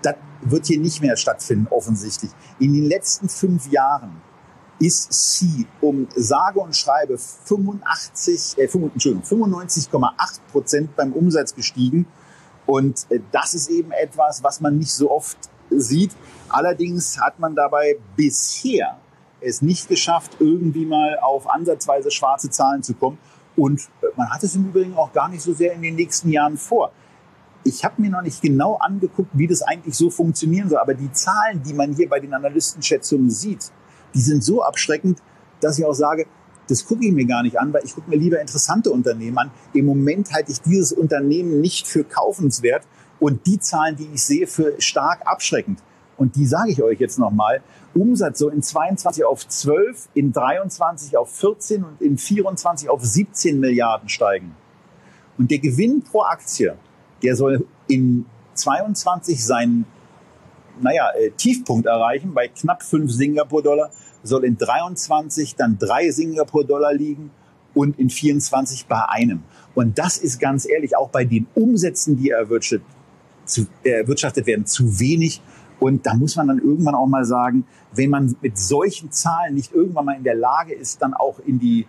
[SPEAKER 2] Das wird hier nicht mehr stattfinden, offensichtlich. In den letzten fünf Jahren ist sie um sage und schreibe 85, äh, 95,8 Prozent beim Umsatz gestiegen. Und äh, das ist eben etwas, was man nicht so oft sieht. Allerdings hat man dabei bisher es nicht geschafft, irgendwie mal auf ansatzweise schwarze Zahlen zu kommen. Und äh, man hat es im Übrigen auch gar nicht so sehr in den nächsten Jahren vor. Ich habe mir noch nicht genau angeguckt, wie das eigentlich so funktionieren soll. Aber die Zahlen, die man hier bei den Analystenschätzungen sieht, die sind so abschreckend, dass ich auch sage, das gucke ich mir gar nicht an, weil ich gucke mir lieber interessante Unternehmen an. Im Moment halte ich dieses Unternehmen nicht für kaufenswert und die Zahlen, die ich sehe, für stark abschreckend. Und die sage ich euch jetzt nochmal. Umsatz so in 22 auf 12, in 23 auf 14 und in 24 auf 17 Milliarden steigen. Und der Gewinn pro Aktie, der soll in 22 seinen naja, äh, Tiefpunkt erreichen bei knapp 5 Singapur-Dollar, soll in 23 dann 3 Singapur-Dollar liegen und in 24 bei einem. Und das ist ganz ehrlich auch bei den Umsätzen, die erwirtschaftet, zu, erwirtschaftet werden, zu wenig. Und da muss man dann irgendwann auch mal sagen, wenn man mit solchen Zahlen nicht irgendwann mal in der Lage ist, dann auch in die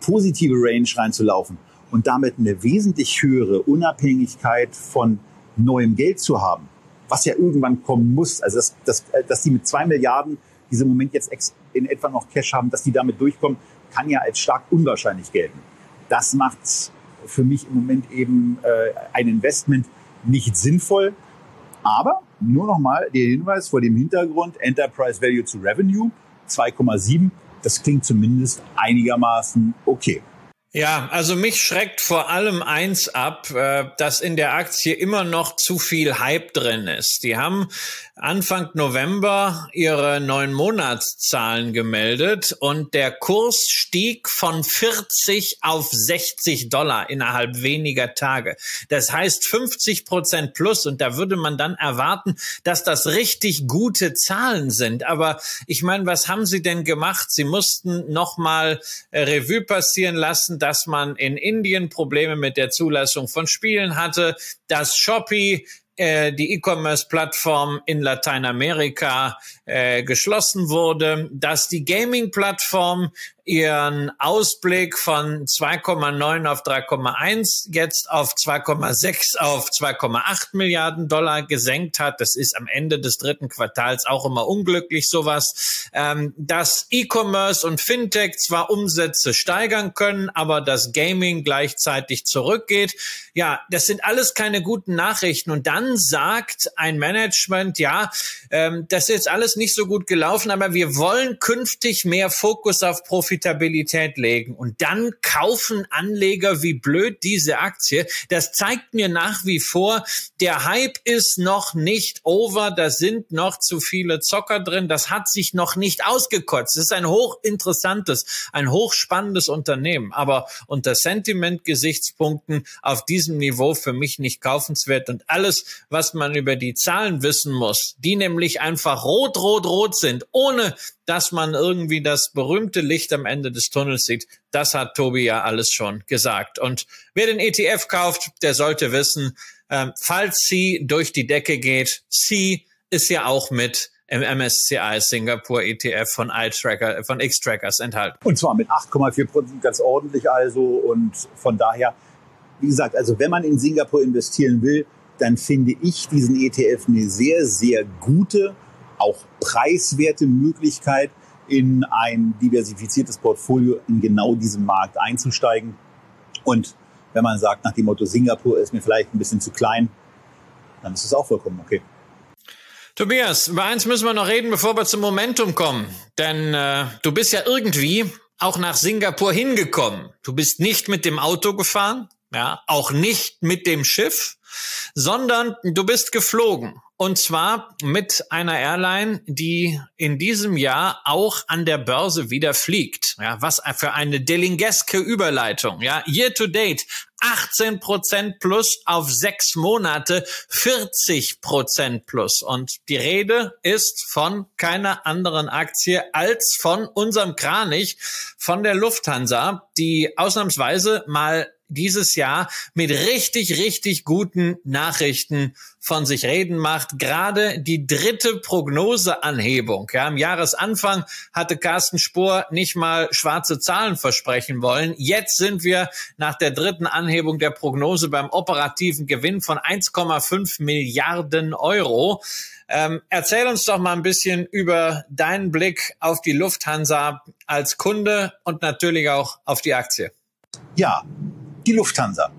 [SPEAKER 2] positive Range reinzulaufen und damit eine wesentlich höhere Unabhängigkeit von neuem Geld zu haben, was ja irgendwann kommen muss. Also dass, dass, dass die mit zwei Milliarden diese Moment jetzt in etwa noch Cash haben, dass die damit durchkommen, kann ja als stark unwahrscheinlich gelten. Das macht für mich im Moment eben äh, ein Investment nicht sinnvoll. Aber nur noch mal der Hinweis vor dem Hintergrund Enterprise Value to Revenue 2,7. Das klingt zumindest einigermaßen okay.
[SPEAKER 3] Ja, also mich schreckt vor allem eins ab, äh, dass in der Aktie immer noch zu viel Hype drin ist. Die haben Anfang November ihre neun Monatszahlen gemeldet und der Kurs stieg von 40 auf 60 Dollar innerhalb weniger Tage. Das heißt 50 Prozent plus und da würde man dann erwarten, dass das richtig gute Zahlen sind. Aber ich meine, was haben sie denn gemacht? Sie mussten nochmal äh, Revue passieren lassen, dass man in Indien Probleme mit der Zulassung von Spielen hatte, dass Shopee äh, die E-Commerce-Plattform in Lateinamerika äh, geschlossen wurde, dass die Gaming-Plattform ihren Ausblick von 2,9 auf 3,1 jetzt auf 2,6 auf 2,8 Milliarden Dollar gesenkt hat. Das ist am Ende des dritten Quartals auch immer unglücklich sowas. Ähm, dass E-Commerce und Fintech zwar Umsätze steigern können, aber das Gaming gleichzeitig zurückgeht. Ja, das sind alles keine guten Nachrichten. Und dann sagt ein Management, ja, ähm, das ist alles nicht so gut gelaufen, aber wir wollen künftig mehr Fokus auf Profit Profitabilität legen und dann kaufen Anleger wie blöd diese Aktie. Das zeigt mir nach wie vor, der Hype ist noch nicht over, da sind noch zu viele Zocker drin, das hat sich noch nicht ausgekotzt. Es ist ein hochinteressantes, ein hochspannendes Unternehmen, aber unter Sentiment-Gesichtspunkten auf diesem Niveau für mich nicht kaufenswert und alles, was man über die Zahlen wissen muss, die nämlich einfach rot, rot, rot sind, ohne dass man irgendwie das berühmte Licht am Ende des Tunnels sieht, das hat Tobi ja alles schon gesagt. Und wer den ETF kauft, der sollte wissen, ähm, falls C durch die Decke geht, C ist ja auch mit im MSCI Singapur ETF von iTracker, von X-Trackers enthalten.
[SPEAKER 2] Und zwar mit 8,4 Prozent ganz ordentlich also. Und von daher, wie gesagt, also wenn man in Singapur investieren will, dann finde ich diesen ETF eine sehr, sehr gute auch preiswerte Möglichkeit, in ein diversifiziertes Portfolio in genau diesem Markt einzusteigen. Und wenn man sagt, nach dem Motto, Singapur ist mir vielleicht ein bisschen zu klein, dann ist es auch vollkommen okay.
[SPEAKER 3] Tobias, über eins müssen wir noch reden, bevor wir zum Momentum kommen. Denn äh, du bist ja irgendwie auch nach Singapur hingekommen. Du bist nicht mit dem Auto gefahren, ja, auch nicht mit dem Schiff, sondern du bist geflogen. Und zwar mit einer Airline, die in diesem Jahr auch an der Börse wieder fliegt. Ja, was für eine delingeske Überleitung. Ja, year to date 18 Prozent plus auf sechs Monate 40 Prozent plus. Und die Rede ist von keiner anderen Aktie als von unserem Kranich, von der Lufthansa, die ausnahmsweise mal dieses Jahr mit richtig, richtig guten Nachrichten von sich reden macht. Gerade die dritte Prognoseanhebung. Ja, Im Jahresanfang hatte Carsten Spohr nicht mal schwarze Zahlen versprechen wollen. Jetzt sind wir nach der dritten Anhebung der Prognose beim operativen Gewinn von 1,5 Milliarden Euro. Ähm, erzähl uns doch mal ein bisschen über deinen Blick auf die Lufthansa als Kunde und natürlich auch auf die Aktie.
[SPEAKER 2] Ja, die Lufthansa.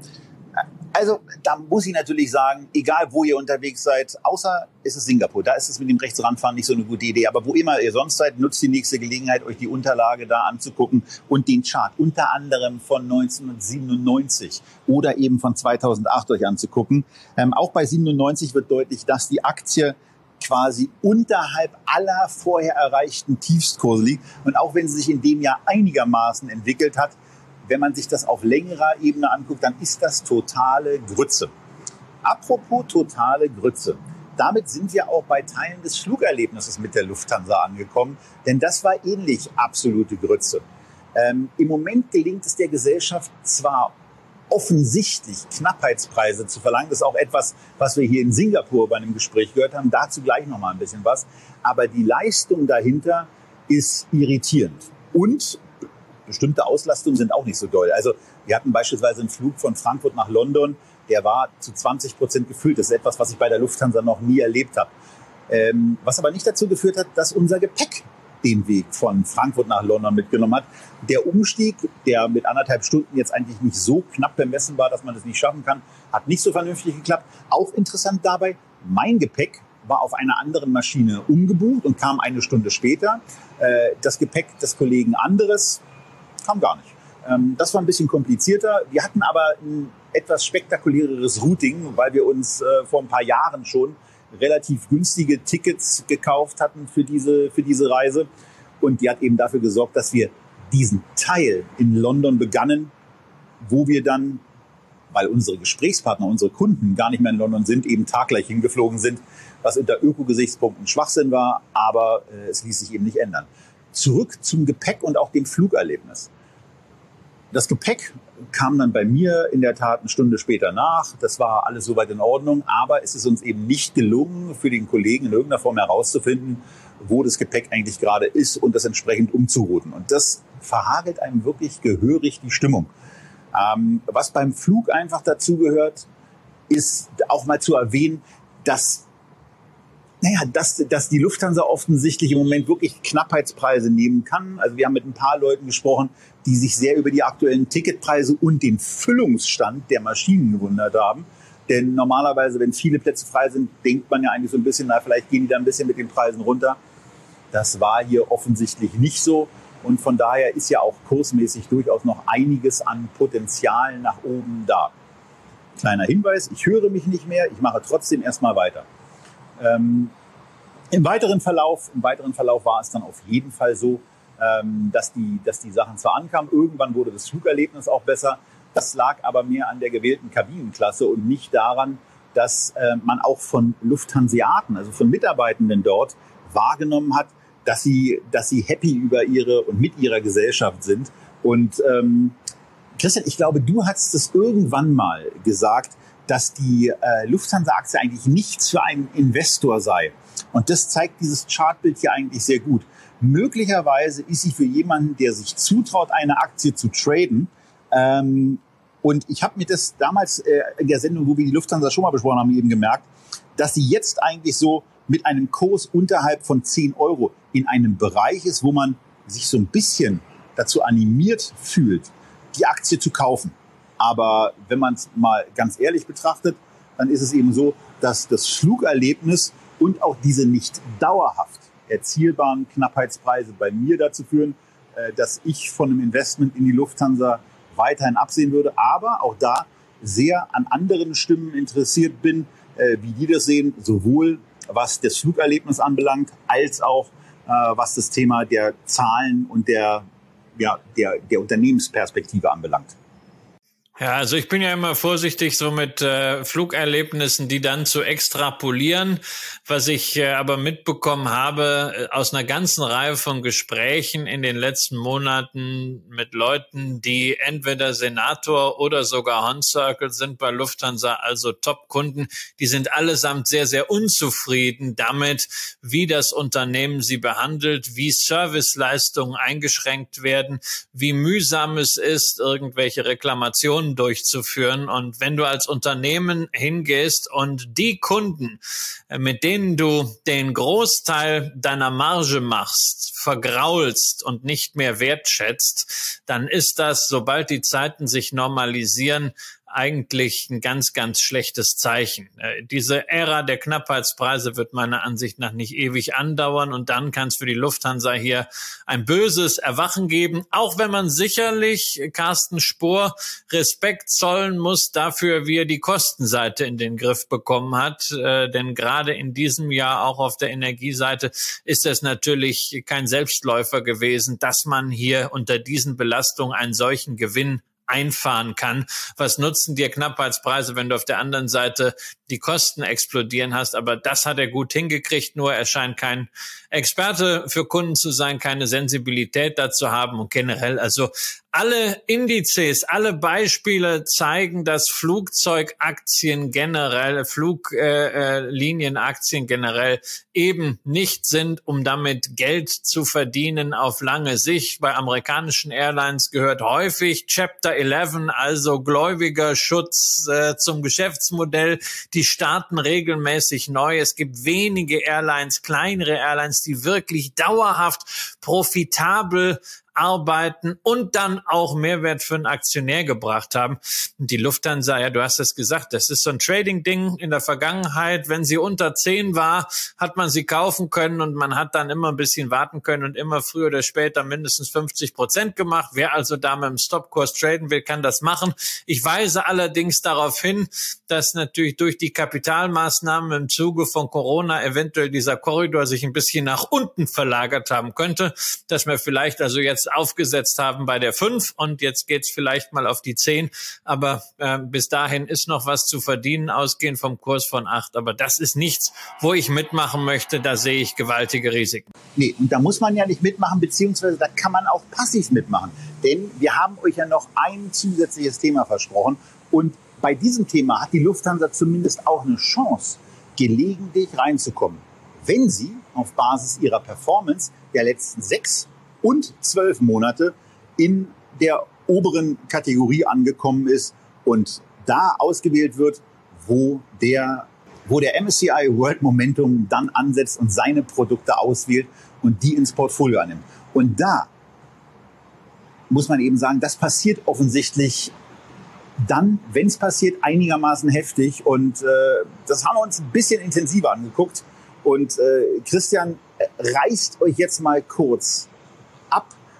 [SPEAKER 2] Also da muss ich natürlich sagen, egal wo ihr unterwegs seid, außer ist es Singapur, da ist es mit dem Rechtsranfahren nicht so eine gute Idee. Aber wo immer ihr sonst seid, nutzt die nächste Gelegenheit, euch die Unterlage da anzugucken und den Chart unter anderem von 1997 oder eben von 2008 euch anzugucken. Ähm, auch bei 97 wird deutlich, dass die Aktie quasi unterhalb aller vorher erreichten Tiefstkurse liegt. Und auch wenn sie sich in dem Jahr einigermaßen entwickelt hat, wenn man sich das auf längerer Ebene anguckt, dann ist das totale Grütze. Apropos totale Grütze. Damit sind wir auch bei Teilen des Flugerlebnisses mit der Lufthansa angekommen, denn das war ähnlich absolute Grütze. Ähm, Im Moment gelingt es der Gesellschaft zwar offensichtlich Knappheitspreise zu verlangen. Das ist auch etwas, was wir hier in Singapur bei einem Gespräch gehört haben. Dazu gleich noch mal ein bisschen was. Aber die Leistung dahinter ist irritierend. Und bestimmte Auslastungen sind auch nicht so doll. Also wir hatten beispielsweise einen Flug von Frankfurt nach London, der war zu 20 Prozent gefüllt. Das ist etwas, was ich bei der Lufthansa noch nie erlebt habe. Ähm, was aber nicht dazu geführt hat, dass unser Gepäck den Weg von Frankfurt nach London mitgenommen hat. Der Umstieg, der mit anderthalb Stunden jetzt eigentlich nicht so knapp bemessen war, dass man das nicht schaffen kann, hat nicht so vernünftig geklappt. Auch interessant dabei, mein Gepäck war auf einer anderen Maschine umgebucht und kam eine Stunde später. Äh, das Gepäck des Kollegen anderes kam gar nicht. Ähm, das war ein bisschen komplizierter. Wir hatten aber ein etwas spektakuläreres Routing, weil wir uns äh, vor ein paar Jahren schon relativ günstige Tickets gekauft hatten für diese, für diese Reise. Und die hat eben dafür gesorgt, dass wir diesen Teil in London begannen, wo wir dann, weil unsere Gesprächspartner, unsere Kunden gar nicht mehr in London sind, eben taggleich hingeflogen sind, was unter Ökogesichtspunkten Schwachsinn war, aber äh, es ließ sich eben nicht ändern. Zurück zum Gepäck und auch dem Flugerlebnis. Das Gepäck kam dann bei mir in der Tat eine Stunde später nach. Das war alles soweit in Ordnung, aber es ist uns eben nicht gelungen, für den Kollegen in irgendeiner Form herauszufinden, wo das Gepäck eigentlich gerade ist und das entsprechend umzurouten. Und das verhagelt einem wirklich gehörig die Stimmung. Ähm, was beim Flug einfach dazugehört, ist auch mal zu erwähnen, dass naja, dass, dass die Lufthansa offensichtlich im Moment wirklich Knappheitspreise nehmen kann. Also wir haben mit ein paar Leuten gesprochen, die sich sehr über die aktuellen Ticketpreise und den Füllungsstand der Maschinen gewundert haben. Denn normalerweise, wenn viele Plätze frei sind, denkt man ja eigentlich so ein bisschen, na, vielleicht gehen die da ein bisschen mit den Preisen runter. Das war hier offensichtlich nicht so. Und von daher ist ja auch kursmäßig durchaus noch einiges an Potenzial nach oben da. Kleiner Hinweis, ich höre mich nicht mehr, ich mache trotzdem erstmal weiter. Ähm, Im weiteren Verlauf, im weiteren Verlauf war es dann auf jeden Fall so, ähm, dass, die, dass die Sachen zwar ankamen, irgendwann wurde das Flugerlebnis auch besser. Das lag aber mehr an der gewählten Kabinenklasse und nicht daran, dass äh, man auch von Lufthanseaten, also von Mitarbeitenden dort, wahrgenommen hat, dass sie, dass sie happy über ihre und mit ihrer Gesellschaft sind. Und ähm, Christian, ich glaube, du hast es irgendwann mal gesagt, dass die äh, Lufthansa-Aktie eigentlich nichts für einen Investor sei. Und das zeigt dieses Chartbild hier eigentlich sehr gut. Möglicherweise ist sie für jemanden, der sich zutraut, eine Aktie zu traden. Ähm, und ich habe mir das damals äh, in der Sendung, wo wir die Lufthansa schon mal besprochen haben, eben gemerkt, dass sie jetzt eigentlich so mit einem Kurs unterhalb von 10 Euro in einem Bereich ist, wo man sich so ein bisschen dazu animiert fühlt, die Aktie zu kaufen. Aber wenn man es mal ganz ehrlich betrachtet, dann ist es eben so, dass das Flugerlebnis und auch diese nicht dauerhaft erzielbaren Knappheitspreise bei mir dazu führen, äh, dass ich von einem Investment in die Lufthansa weiterhin absehen würde, aber auch da sehr an anderen Stimmen interessiert bin, äh, wie die das sehen, sowohl was das Flugerlebnis anbelangt, als auch äh, was das Thema der Zahlen und der, ja, der, der Unternehmensperspektive anbelangt.
[SPEAKER 3] Ja, also ich bin ja immer vorsichtig, so mit äh, Flugerlebnissen, die dann zu extrapolieren. Was ich äh, aber mitbekommen habe äh, aus einer ganzen Reihe von Gesprächen in den letzten Monaten mit Leuten, die entweder Senator oder sogar Horn Circle sind bei Lufthansa, also Top-Kunden, die sind allesamt sehr, sehr unzufrieden damit, wie das Unternehmen sie behandelt, wie Serviceleistungen eingeschränkt werden, wie mühsam es ist, irgendwelche Reklamationen durchzuführen. Und wenn du als Unternehmen hingehst und die Kunden, äh, mit denen du den Großteil deiner Marge machst, vergraulst und nicht mehr wertschätzt, dann ist das, sobald die Zeiten sich normalisieren, eigentlich ein ganz, ganz schlechtes Zeichen. Äh, diese Ära der Knappheitspreise wird meiner Ansicht nach nicht ewig andauern und dann kann es für die Lufthansa hier ein böses Erwachen geben, auch wenn man sicherlich Carsten Spohr Respekt zollen muss dafür, wie er die Kostenseite in den Griff bekommen hat. Äh, denn gerade in diesem Jahr auch auf der Energieseite ist es natürlich kein Selbstläufer gewesen, dass man hier unter diesen Belastungen einen solchen Gewinn einfahren kann. Was nutzen dir Knappheitspreise, wenn du auf der anderen Seite die Kosten explodieren hast? Aber das hat er gut hingekriegt, nur er scheint kein Experte für Kunden zu sein, keine Sensibilität dazu haben und generell also alle Indizes, alle Beispiele zeigen, dass Flugzeugaktien generell, Fluglienenaktien äh, generell eben nicht sind, um damit Geld zu verdienen auf lange Sicht. Bei amerikanischen Airlines gehört häufig Chapter 11, also gläubiger Schutz äh, zum Geschäftsmodell. Die starten regelmäßig neu. Es gibt wenige Airlines, kleinere Airlines, die wirklich dauerhaft profitabel arbeiten und dann auch Mehrwert für einen Aktionär gebracht haben. Und die Lufthansa, ja, du hast es gesagt, das ist so ein Trading-Ding in der Vergangenheit. Wenn sie unter 10 war, hat man sie kaufen können und man hat dann immer ein bisschen warten können und immer früher oder später mindestens 50 Prozent gemacht. Wer also da mit dem Stopkurs traden will, kann das machen. Ich weise allerdings darauf hin, dass natürlich durch die Kapitalmaßnahmen im Zuge von Corona eventuell dieser Korridor sich ein bisschen nach unten verlagert haben könnte, dass wir vielleicht also jetzt aufgesetzt haben bei der 5 und jetzt geht's vielleicht mal auf die 10. Aber äh, bis dahin ist noch was zu verdienen, ausgehend vom Kurs von 8. Aber das ist nichts, wo ich mitmachen möchte. Da sehe ich gewaltige Risiken.
[SPEAKER 2] Nee, und da muss man ja nicht mitmachen, beziehungsweise da kann man auch passiv mitmachen. Denn wir haben euch ja noch ein zusätzliches Thema versprochen. Und bei diesem Thema hat die Lufthansa zumindest auch eine Chance, gelegentlich reinzukommen, wenn sie auf Basis ihrer Performance der letzten sechs und zwölf Monate in der oberen Kategorie angekommen ist und da ausgewählt wird, wo der, wo der MSCI World Momentum dann ansetzt und seine Produkte auswählt und die ins Portfolio annimmt. Und da muss man eben sagen, das passiert offensichtlich dann, wenn es passiert, einigermaßen heftig. Und äh, das haben wir uns ein bisschen intensiver angeguckt. Und äh, Christian, äh, reißt euch jetzt mal kurz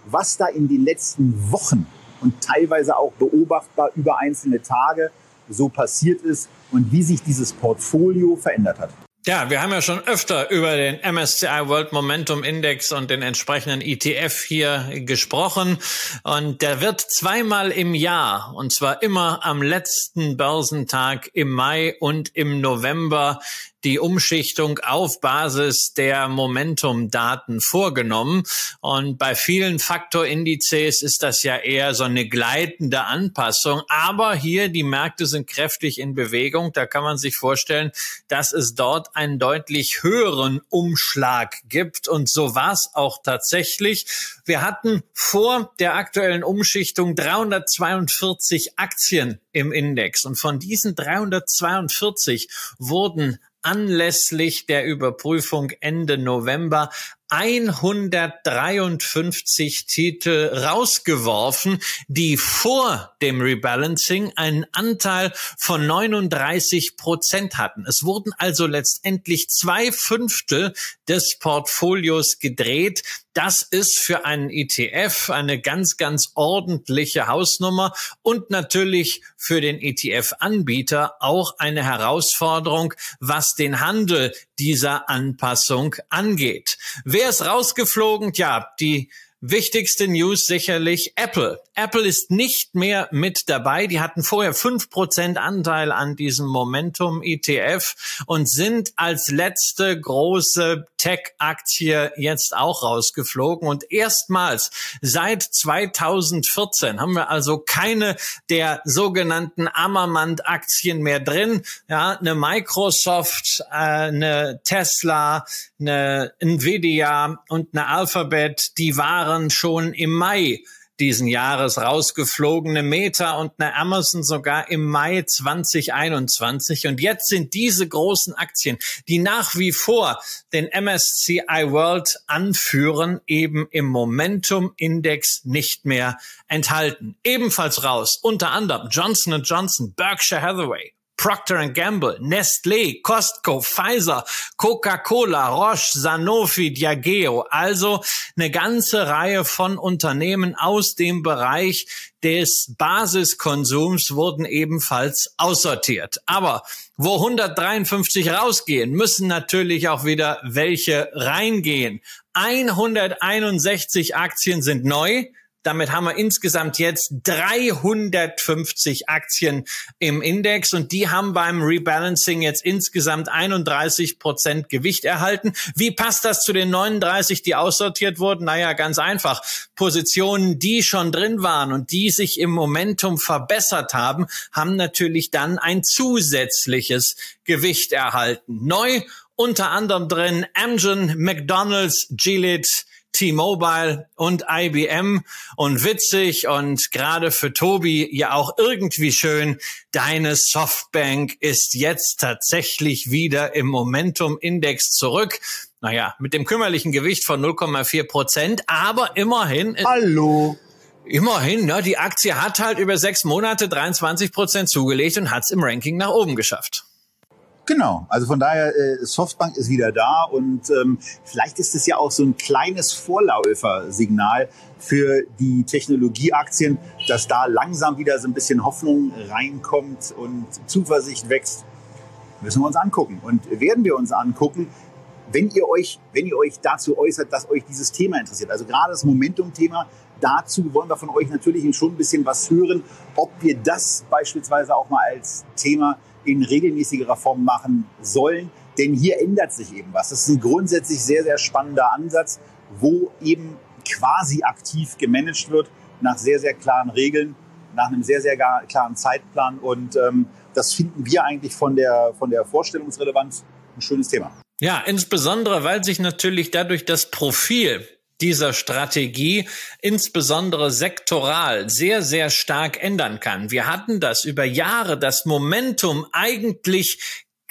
[SPEAKER 2] was da in den letzten Wochen und teilweise auch beobachtbar über einzelne Tage so passiert ist und wie sich dieses Portfolio verändert hat.
[SPEAKER 3] Ja, wir haben ja schon öfter über den MSCI World Momentum Index und den entsprechenden ETF hier gesprochen. Und der wird zweimal im Jahr, und zwar immer am letzten Börsentag im Mai und im November, die Umschichtung auf Basis der Momentum-Daten vorgenommen. Und bei vielen Faktorindizes ist das ja eher so eine gleitende Anpassung. Aber hier, die Märkte sind kräftig in Bewegung. Da kann man sich vorstellen, dass es dort einen deutlich höheren Umschlag gibt. Und so war es auch tatsächlich. Wir hatten vor der aktuellen Umschichtung 342 Aktien im Index. Und von diesen 342 wurden anlässlich der Überprüfung Ende November 153 Titel rausgeworfen, die vor dem Rebalancing einen Anteil von 39 Prozent hatten. Es wurden also letztendlich zwei Fünftel des Portfolios gedreht. Das ist für einen ETF eine ganz, ganz ordentliche Hausnummer und natürlich für den ETF-Anbieter auch eine Herausforderung, was den Handel dieser Anpassung angeht. Wer ist rausgeflogen? Ja, die Wichtigste News sicherlich Apple. Apple ist nicht mehr mit dabei. Die hatten vorher fünf Prozent Anteil an diesem Momentum ETF und sind als letzte große Tech-Aktie jetzt auch rausgeflogen. Und erstmals seit 2014 haben wir also keine der sogenannten Ammermand-Aktien mehr drin. Ja, eine Microsoft, äh, eine Tesla, eine Nvidia und eine Alphabet, die waren schon im Mai diesen Jahres rausgeflogene Meta und eine Amazon sogar im Mai 2021. Und jetzt sind diese großen Aktien, die nach wie vor den MSCI World anführen, eben im Momentum Index nicht mehr enthalten. Ebenfalls raus, unter anderem Johnson Johnson, Berkshire Hathaway, Procter Gamble, Nestlé, Costco, Pfizer, Coca-Cola, Roche, Sanofi, Diageo. Also eine ganze Reihe von Unternehmen aus dem Bereich des Basiskonsums wurden ebenfalls aussortiert. Aber wo 153 rausgehen, müssen natürlich auch wieder welche reingehen. 161 Aktien sind neu. Damit haben wir insgesamt jetzt 350 Aktien im Index und die haben beim Rebalancing jetzt insgesamt 31 Prozent Gewicht erhalten. Wie passt das zu den 39, die aussortiert wurden? Naja, ganz einfach. Positionen, die schon drin waren und die sich im Momentum verbessert haben, haben natürlich dann ein zusätzliches Gewicht erhalten. Neu unter anderem drin Amgen, McDonald's, Gillette, T-Mobile und IBM und witzig und gerade für Tobi ja auch irgendwie schön, deine Softbank ist jetzt tatsächlich wieder im Momentum-Index zurück. Naja, mit dem kümmerlichen Gewicht von 0,4 Prozent, aber immerhin.
[SPEAKER 2] Hallo.
[SPEAKER 3] Immerhin, ne, die Aktie hat halt über sechs Monate 23 Prozent zugelegt und hat es im Ranking nach oben geschafft.
[SPEAKER 2] Genau, also von daher, äh, Softbank ist wieder da und ähm, vielleicht ist es ja auch so ein kleines Vorläufersignal für die Technologieaktien, dass da langsam wieder so ein bisschen Hoffnung reinkommt und Zuversicht wächst. Müssen wir uns angucken. Und werden wir uns angucken, wenn ihr euch, wenn ihr euch dazu äußert, dass euch dieses Thema interessiert. Also gerade das Momentum-Thema, dazu wollen wir von euch natürlich schon ein bisschen was hören, ob wir das beispielsweise auch mal als Thema in regelmäßigerer Form machen sollen. Denn hier ändert sich eben was. Das ist ein grundsätzlich sehr, sehr spannender Ansatz, wo eben quasi aktiv gemanagt wird nach sehr, sehr klaren Regeln, nach einem sehr, sehr klaren Zeitplan. Und ähm, das finden wir eigentlich von der, von der Vorstellungsrelevanz ein schönes Thema.
[SPEAKER 3] Ja, insbesondere, weil sich natürlich dadurch das Profil dieser Strategie insbesondere sektoral sehr, sehr stark ändern kann. Wir hatten das über Jahre, das Momentum eigentlich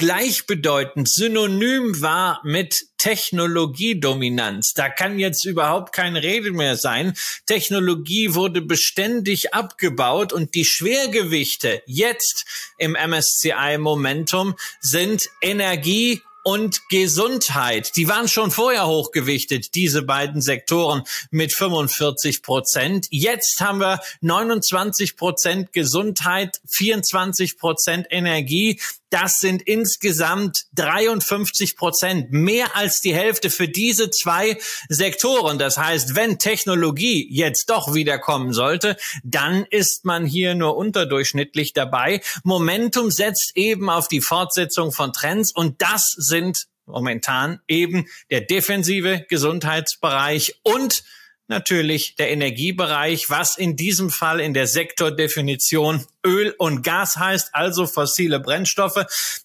[SPEAKER 3] gleichbedeutend, synonym war mit Technologiedominanz. Da kann jetzt überhaupt keine Rede mehr sein. Technologie wurde beständig abgebaut und die Schwergewichte jetzt im MSCI Momentum sind Energie und Gesundheit. Die waren schon vorher hochgewichtet, diese beiden Sektoren mit 45 Prozent. Jetzt haben wir 29 Prozent Gesundheit, 24 Prozent Energie. Das sind insgesamt 53 Prozent, mehr als die Hälfte für diese zwei Sektoren. Das heißt, wenn Technologie jetzt doch wiederkommen sollte, dann ist man hier nur unterdurchschnittlich dabei. Momentum setzt eben auf die Fortsetzung von Trends und das sind momentan eben der defensive Gesundheitsbereich und natürlich der Energiebereich, was in diesem Fall in der Sektordefinition Öl und Gas heißt, also fossile Brennstoffe.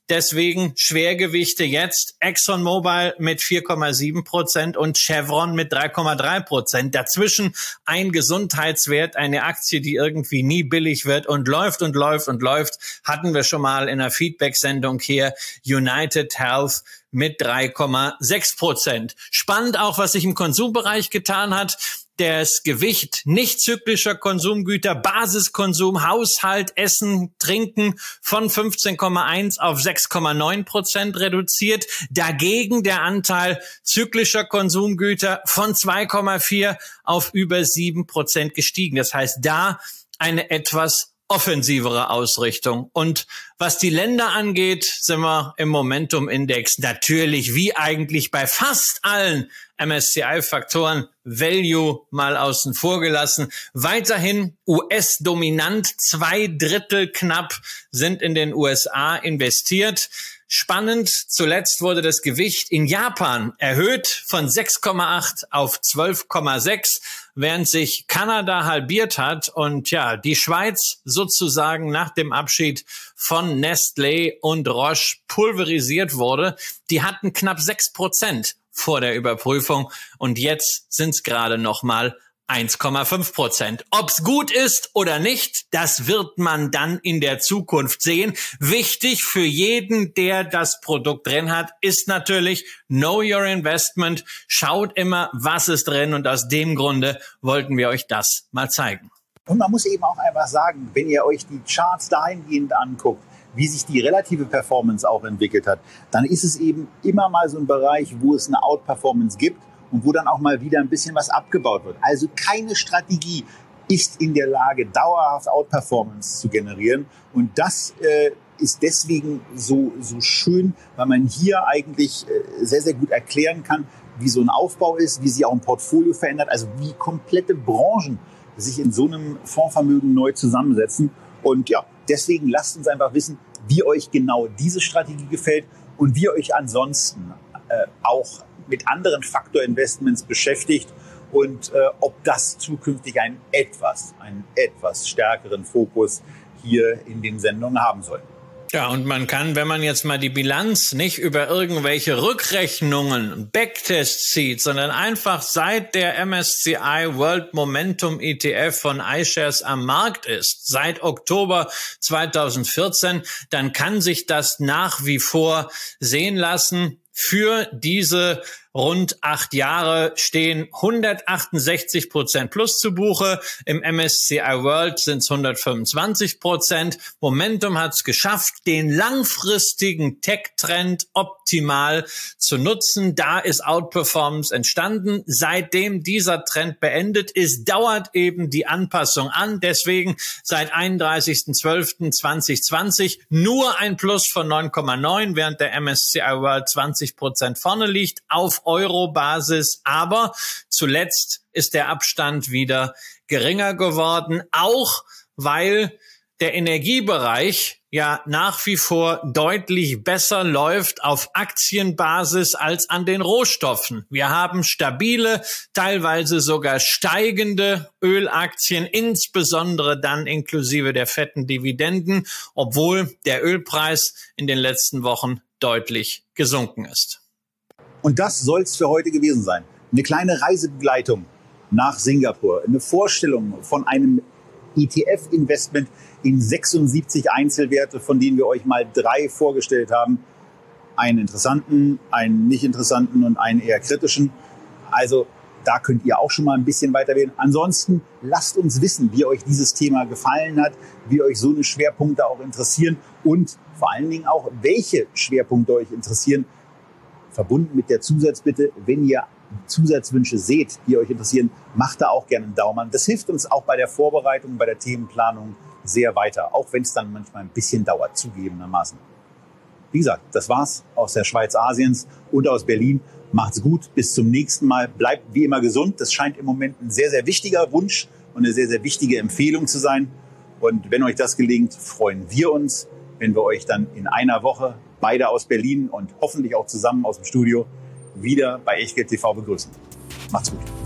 [SPEAKER 3] Deswegen Schwergewichte jetzt ExxonMobil mit 4,7 Prozent und Chevron mit 3,3 Prozent. Dazwischen ein Gesundheitswert, eine Aktie, die irgendwie nie billig wird und läuft und läuft und läuft. Hatten wir schon mal in einer Feedback-Sendung hier. United Health mit 3,6 Prozent. Spannend auch, was sich im Konsumbereich getan hat das Gewicht nicht zyklischer Konsumgüter, Basiskonsum, Haushalt, Essen, Trinken von 15,1 auf 6,9 Prozent reduziert. Dagegen der Anteil zyklischer Konsumgüter von 2,4 auf über 7 Prozent gestiegen. Das heißt, da eine etwas offensivere Ausrichtung. Und was die Länder angeht, sind wir im Momentum-Index natürlich wie eigentlich bei fast allen MSCI-Faktoren Value mal außen vor gelassen. Weiterhin US-dominant, zwei Drittel knapp sind in den USA investiert. Spannend, zuletzt wurde das Gewicht in Japan erhöht von 6,8 auf 12,6, während sich Kanada halbiert hat und ja, die Schweiz sozusagen nach dem Abschied von Nestlé und Roche pulverisiert wurde. Die hatten knapp 6 Prozent vor der Überprüfung und jetzt sind es gerade noch mal 1,5 Prozent. Ob's gut ist oder nicht, das wird man dann in der Zukunft sehen. Wichtig für jeden, der das Produkt drin hat, ist natürlich Know Your Investment. Schaut immer, was ist drin und aus dem Grunde wollten wir euch das mal zeigen.
[SPEAKER 2] Und man muss eben auch einfach sagen, wenn ihr euch die Charts dahingehend anguckt, wie sich die relative Performance auch entwickelt hat, dann ist es eben immer mal so ein Bereich, wo es eine Outperformance gibt und wo dann auch mal wieder ein bisschen was abgebaut wird. Also keine Strategie ist in der Lage, dauerhaft Outperformance zu generieren. Und das äh, ist deswegen so, so schön, weil man hier eigentlich äh, sehr, sehr gut erklären kann, wie so ein Aufbau ist, wie sich auch ein Portfolio verändert, also wie komplette Branchen sich in so einem Fondsvermögen neu zusammensetzen. Und ja, deswegen lasst uns einfach wissen, wie euch genau diese Strategie gefällt und wie ihr euch ansonsten äh, auch mit anderen Faktorinvestments beschäftigt und äh, ob das zukünftig einen etwas, einen etwas stärkeren Fokus hier in den Sendungen haben soll.
[SPEAKER 3] Ja, und man kann, wenn man jetzt mal die Bilanz nicht über irgendwelche Rückrechnungen, Backtests zieht, sondern einfach seit der MSCI World Momentum ETF von iShares am Markt ist, seit Oktober 2014, dann kann sich das nach wie vor sehen lassen für diese rund acht Jahre stehen 168 Prozent plus zu Buche. Im MSCI World sind es 125 Prozent. Momentum hat es geschafft, den langfristigen Tech-Trend optimal zu nutzen. Da ist Outperformance entstanden. Seitdem dieser Trend beendet ist, dauert eben die Anpassung an. Deswegen seit 31.12.2020 nur ein Plus von 9,9, während der MSCI World 20 Prozent vorne liegt auf Euro-Basis. Aber zuletzt ist der Abstand wieder geringer geworden, auch weil der Energiebereich ja nach wie vor deutlich besser läuft auf Aktienbasis als an den Rohstoffen. Wir haben stabile, teilweise sogar steigende Ölaktien, insbesondere dann inklusive der fetten Dividenden, obwohl der Ölpreis in den letzten Wochen deutlich gesunken ist.
[SPEAKER 2] Und das soll es für heute gewesen sein. Eine kleine Reisebegleitung nach Singapur, eine Vorstellung von einem ETF-Investment in 76 Einzelwerte, von denen wir euch mal drei vorgestellt haben. Einen interessanten, einen nicht interessanten und einen eher kritischen. Also da könnt ihr auch schon mal ein bisschen weiter wählen. Ansonsten lasst uns wissen, wie euch dieses Thema gefallen hat, wie euch so eine Schwerpunkte auch interessieren und vor allen Dingen auch, welche Schwerpunkte euch interessieren verbunden mit der Zusatzbitte, wenn ihr Zusatzwünsche seht, die euch interessieren, macht da auch gerne einen Daumen. Das hilft uns auch bei der Vorbereitung, bei der Themenplanung sehr weiter, auch wenn es dann manchmal ein bisschen dauert, zugegebenermaßen. Wie gesagt, das war's aus der Schweiz Asiens und aus Berlin. Macht's gut, bis zum nächsten Mal. Bleibt wie immer gesund. Das scheint im Moment ein sehr, sehr wichtiger Wunsch und eine sehr, sehr wichtige Empfehlung zu sein. Und wenn euch das gelingt, freuen wir uns, wenn wir euch dann in einer Woche beide aus Berlin und hoffentlich auch zusammen aus dem Studio wieder bei Echtgeld TV begrüßen. Macht's gut.